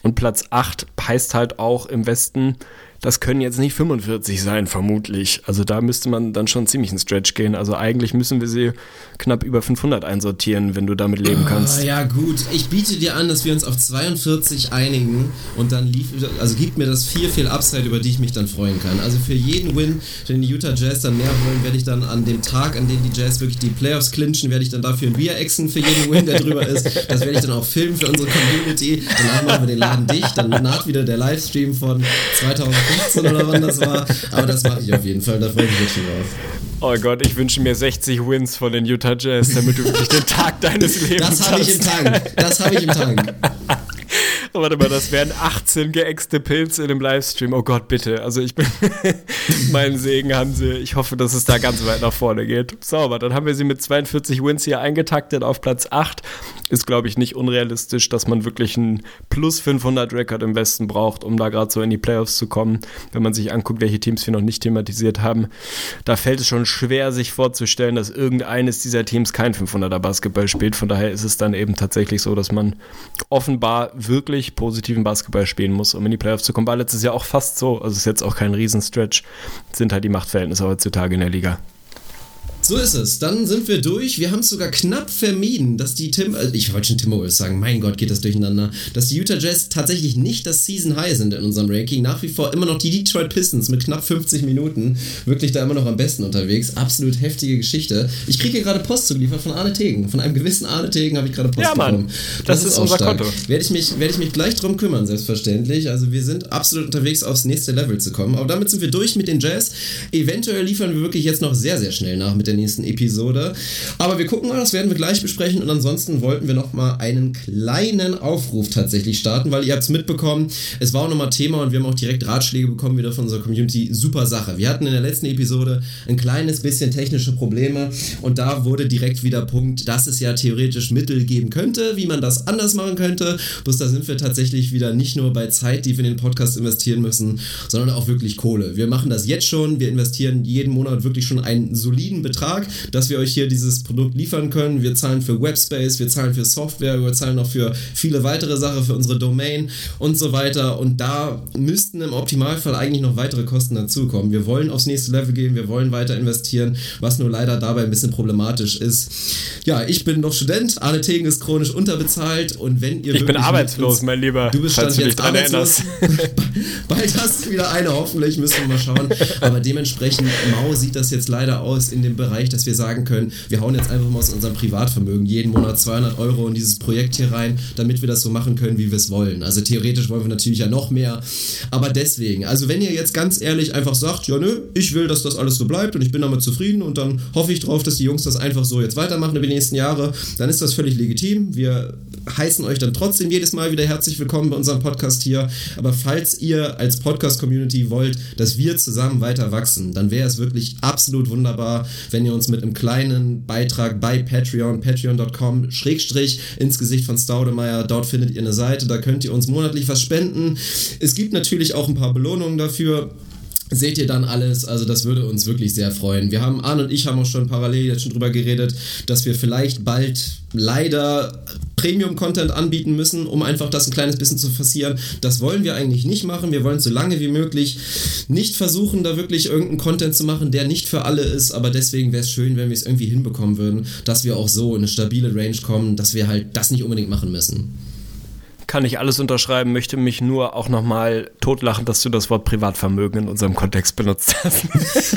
Und Platz 8 heißt halt auch im Westen das können jetzt nicht 45 sein, vermutlich. Also da müsste man dann schon ziemlich einen Stretch gehen. Also eigentlich müssen wir sie knapp über 500 einsortieren, wenn du damit leben kannst. Ah, ja, gut. Ich biete dir an, dass wir uns auf 42 einigen und dann lief, also gibt mir das viel, viel Upside, über die ich mich dann freuen kann. Also für jeden Win, den die Utah Jazz dann mehr wollen, werde ich dann an dem Tag, an dem die Jazz wirklich die Playoffs clinchen, werde ich dann dafür ein Bier exen für jeden Win, der drüber ist. Das werde ich dann auch filmen für unsere Community. Danach machen wir den Laden dicht, dann naht wieder der Livestream von 2000 15 oder wann das war. Aber das mache ich auf jeden Fall, da freue ich mich schon drauf. Oh Gott, ich wünsche mir 60 Wins von den Utah Jazz, damit du wirklich den Tag deines Lebens hast. Das habe ich im Tank. Das habe ich im Tank. Warte mal, das wären 18 geäxte Pilze in dem Livestream. Oh Gott, bitte. Also ich bin, meinen Segen haben sie. Ich hoffe, dass es da ganz weit nach vorne geht. Sauber, dann haben wir sie mit 42 Wins hier eingetaktet auf Platz 8. Ist, glaube ich, nicht unrealistisch, dass man wirklich einen plus 500 Rekord im Westen braucht, um da gerade so in die Playoffs zu kommen. Wenn man sich anguckt, welche Teams wir noch nicht thematisiert haben, da fällt es schon schwer, sich vorzustellen, dass irgendeines dieser Teams kein 500er Basketball spielt. Von daher ist es dann eben tatsächlich so, dass man offenbar wirklich positiven Basketball spielen muss, um in die Playoffs zu kommen. War letztes Jahr auch fast so. Also ist jetzt auch kein Riesenstretch. Sind halt die Machtverhältnisse heutzutage in der Liga. So ist es. Dann sind wir durch. Wir haben es sogar knapp vermieden, dass die Tim, äh, ich wollte schon Timberwolves sagen, mein Gott, geht das durcheinander, dass die Utah Jazz tatsächlich nicht das Season High sind in unserem Ranking. Nach wie vor immer noch die Detroit Pistons mit knapp 50 Minuten. Wirklich da immer noch am besten unterwegs. Absolut heftige Geschichte. Ich kriege hier gerade Post zugeliefert von Arne Tegen. Von einem gewissen Arne Tegen habe ich gerade Post Ja, Mann. bekommen. Das ist auch unser stark. Konto. Werde ich, mich, werde ich mich gleich drum kümmern, selbstverständlich. Also wir sind absolut unterwegs, aufs nächste Level zu kommen. Aber damit sind wir durch mit den Jazz. Eventuell liefern wir wirklich jetzt noch sehr, sehr schnell nach mit der nächsten Episode. Aber wir gucken mal, das werden wir gleich besprechen. Und ansonsten wollten wir noch mal einen kleinen Aufruf tatsächlich starten, weil ihr habt es mitbekommen, es war auch nochmal Thema und wir haben auch direkt Ratschläge bekommen wieder von unserer Community. Super Sache. Wir hatten in der letzten Episode ein kleines bisschen technische Probleme und da wurde direkt wieder Punkt, dass es ja theoretisch Mittel geben könnte, wie man das anders machen könnte. Bloß da sind wir tatsächlich wieder nicht nur bei Zeit, die wir in den Podcast investieren müssen, sondern auch wirklich Kohle. Wir machen das jetzt schon. Wir investieren jeden Monat wirklich schon einen soliden Betrag, dass wir euch hier dieses Produkt liefern können. Wir zahlen für Webspace, wir zahlen für Software, wir zahlen noch für viele weitere Sachen, für unsere Domain und so weiter. Und da müssten im Optimalfall eigentlich noch weitere Kosten dazukommen. Wir wollen aufs nächste Level gehen, wir wollen weiter investieren, was nur leider dabei ein bisschen problematisch ist. Ja, ich bin noch Student, Arne Tegen ist chronisch unterbezahlt und wenn ihr Ich bin arbeitslos, uns- mein Lieber. Du bist falls Stand jetzt arbeitslos. Bald hast du wieder eine, hoffentlich, müssen wir mal schauen. Aber dementsprechend mau sieht das jetzt leider aus in dem Bereich, dass wir sagen können, wir hauen jetzt einfach mal aus unserem Privatvermögen jeden Monat 200 Euro in dieses Projekt hier rein, damit wir das so machen können, wie wir es wollen. Also theoretisch wollen wir natürlich ja noch mehr, aber deswegen, also wenn ihr jetzt ganz ehrlich einfach sagt, ja nö, ich will, dass das alles so bleibt und ich bin damit zufrieden und dann hoffe ich drauf, dass die Jungs das einfach so jetzt weitermachen über die nächsten Jahre, dann ist das völlig legitim. Wir heißen euch dann trotzdem jedes Mal wieder herzlich willkommen bei unserem Podcast hier. Aber falls ihr als Podcast-Community wollt, dass wir zusammen weiter wachsen, dann wäre es wirklich absolut wunderbar, wenn ihr uns mit einem kleinen Beitrag bei Patreon, patreon.com, Schrägstrich ins Gesicht von Staudemeyer, dort findet ihr eine Seite, da könnt ihr uns monatlich was spenden. Es gibt natürlich auch ein paar Belohnungen dafür. Seht ihr dann alles, also das würde uns wirklich sehr freuen. Wir haben, Arne und ich haben auch schon parallel jetzt schon drüber geredet, dass wir vielleicht bald leider Premium-Content anbieten müssen, um einfach das ein kleines bisschen zu forcieren. Das wollen wir eigentlich nicht machen. Wir wollen so lange wie möglich nicht versuchen, da wirklich irgendeinen Content zu machen, der nicht für alle ist, aber deswegen wäre es schön, wenn wir es irgendwie hinbekommen würden, dass wir auch so in eine stabile Range kommen, dass wir halt das nicht unbedingt machen müssen. Kann ich alles unterschreiben, möchte mich nur auch nochmal totlachen, dass du das Wort Privatvermögen in unserem Kontext benutzt hast.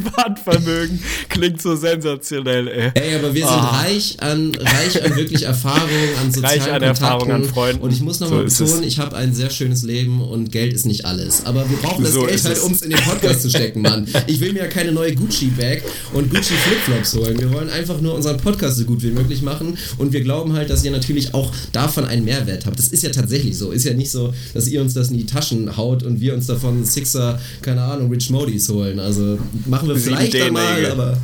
Privatvermögen klingt so sensationell, ey. Ey, aber wir sind Ah. reich an reich an wirklich Erfahrung, an sozialen Reich an Erfahrung, an Freunden. Und ich muss nochmal So betonen, ich habe ein sehr schönes Leben und Geld ist nicht alles. Aber wir brauchen das So Geld halt, um es in den Podcast zu stecken, Mann. Ich will mir ja keine neue Gucci-Bag und Gucci-Flipflops holen. Wir wollen einfach nur unseren Podcast so gut wie möglich machen. Und wir glauben halt, dass ihr natürlich auch davon einen Mehrwert habt. Das ist ja tatsächlich so. Ist ja nicht so, dass ihr uns das in die Taschen haut und wir uns davon Sixer, keine Ahnung, Rich Modis holen. Also machen wir Sieben vielleicht einmal, aber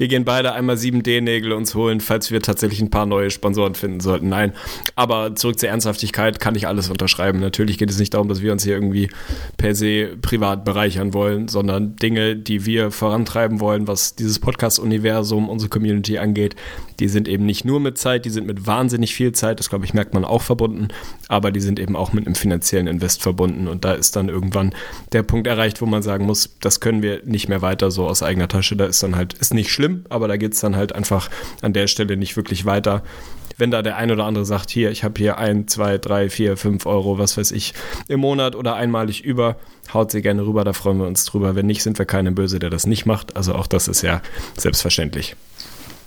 Wir gehen beide einmal 7D-Nägel uns holen, falls wir tatsächlich ein paar neue Sponsoren finden sollten. Nein, aber zurück zur Ernsthaftigkeit kann ich alles unterschreiben. Natürlich geht es nicht darum, dass wir uns hier irgendwie per se privat bereichern wollen, sondern Dinge, die wir vorantreiben wollen, was dieses Podcast-Universum, unsere Community angeht, die sind eben nicht nur mit Zeit, die sind mit wahnsinnig viel Zeit, das glaube ich merkt man auch verbunden, aber die sind eben auch mit einem finanziellen Invest verbunden und da ist dann irgendwann der Punkt erreicht, wo man sagen muss, das können wir nicht mehr weiter so aus eigener Tasche, da ist dann halt, ist nicht schlimm, aber da geht es dann halt einfach an der Stelle nicht wirklich weiter. Wenn da der ein oder andere sagt, hier, ich habe hier ein, zwei, drei, vier, fünf Euro, was weiß ich, im Monat oder einmalig über, haut sie gerne rüber, da freuen wir uns drüber. Wenn nicht, sind wir keinem böse, der das nicht macht. Also auch das ist ja selbstverständlich.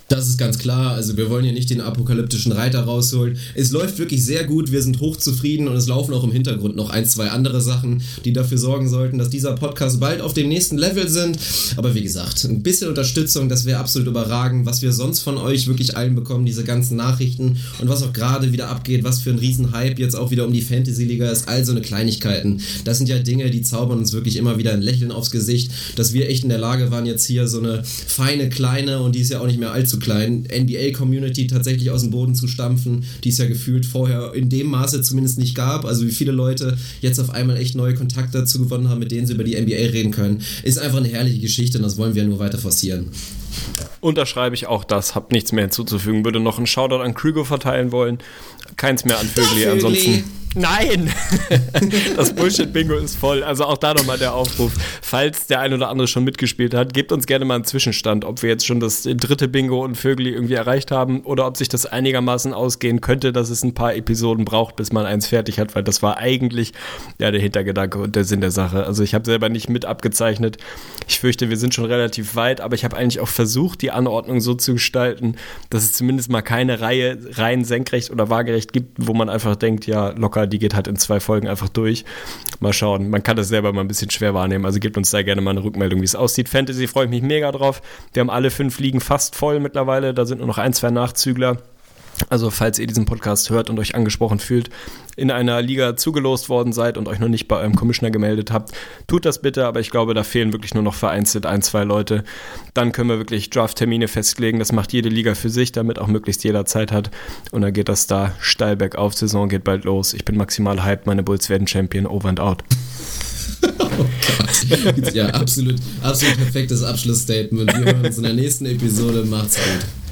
Das ist ganz klar. Also wir wollen hier nicht den apokalyptischen Reiter rausholen. Es läuft wirklich sehr gut. Wir sind hochzufrieden und es laufen auch im Hintergrund noch ein, zwei andere Sachen, die dafür sorgen sollten, dass dieser Podcast bald auf dem nächsten Level sind. Aber wie gesagt, ein bisschen Unterstützung, das wäre absolut überragend, was wir sonst von euch wirklich allen bekommen, diese ganzen Nachrichten und was auch gerade wieder abgeht, was für ein Riesenhype jetzt auch wieder um die Fantasy-Liga ist. All so eine Kleinigkeiten. Das sind ja Dinge, die zaubern uns wirklich immer wieder ein Lächeln aufs Gesicht, dass wir echt in der Lage waren, jetzt hier so eine feine, kleine und die ist ja auch nicht mehr allzu klein, NBA-Community tatsächlich aus dem Boden zu stampfen, die es ja gefühlt vorher in dem Maße zumindest nicht gab. Also wie viele Leute jetzt auf einmal echt neue Kontakte dazu gewonnen haben, mit denen sie über die NBA reden können, ist einfach eine herrliche Geschichte und das wollen wir nur weiter forcieren. Unterschreibe ich auch das, hab nichts mehr hinzuzufügen. Würde noch einen Shoutout an Krüger verteilen wollen. Keins mehr an. Vögli. Ansonsten Nein! Das Bullshit-Bingo ist voll. Also auch da nochmal der Aufruf. Falls der ein oder andere schon mitgespielt hat, gebt uns gerne mal einen Zwischenstand, ob wir jetzt schon das dritte Bingo und Vögel irgendwie erreicht haben oder ob sich das einigermaßen ausgehen könnte, dass es ein paar Episoden braucht, bis man eins fertig hat, weil das war eigentlich ja der Hintergedanke und der Sinn der Sache. Also ich habe selber nicht mit abgezeichnet. Ich fürchte, wir sind schon relativ weit, aber ich habe eigentlich auch versucht, die Anordnung so zu gestalten, dass es zumindest mal keine Reihe rein senkrecht oder waagerecht gibt, wo man einfach denkt, ja, locker, die geht halt in zwei Folgen einfach durch. Mal schauen. Man kann das selber mal ein bisschen schwer wahrnehmen. Also gebt uns da gerne mal eine Rückmeldung, wie es aussieht. Fantasy freue ich mich mega drauf. Wir haben alle fünf Ligen fast voll mittlerweile. Da sind nur noch ein, zwei Nachzügler. Also falls ihr diesen Podcast hört und euch angesprochen fühlt, in einer Liga zugelost worden seid und euch noch nicht bei eurem Commissioner gemeldet habt, tut das bitte, aber ich glaube, da fehlen wirklich nur noch vereinzelt ein, zwei Leute. Dann können wir wirklich Draft-Termine festlegen. Das macht jede Liga für sich, damit auch möglichst jeder Zeit hat. Und dann geht das da steil bergauf. Saison geht bald los. Ich bin maximal hyped. Meine Bulls werden Champion. Over and out. Oh Gott. Ja, absolut, absolut perfektes Abschlussstatement. Wir hören uns in der nächsten Episode. Macht's gut.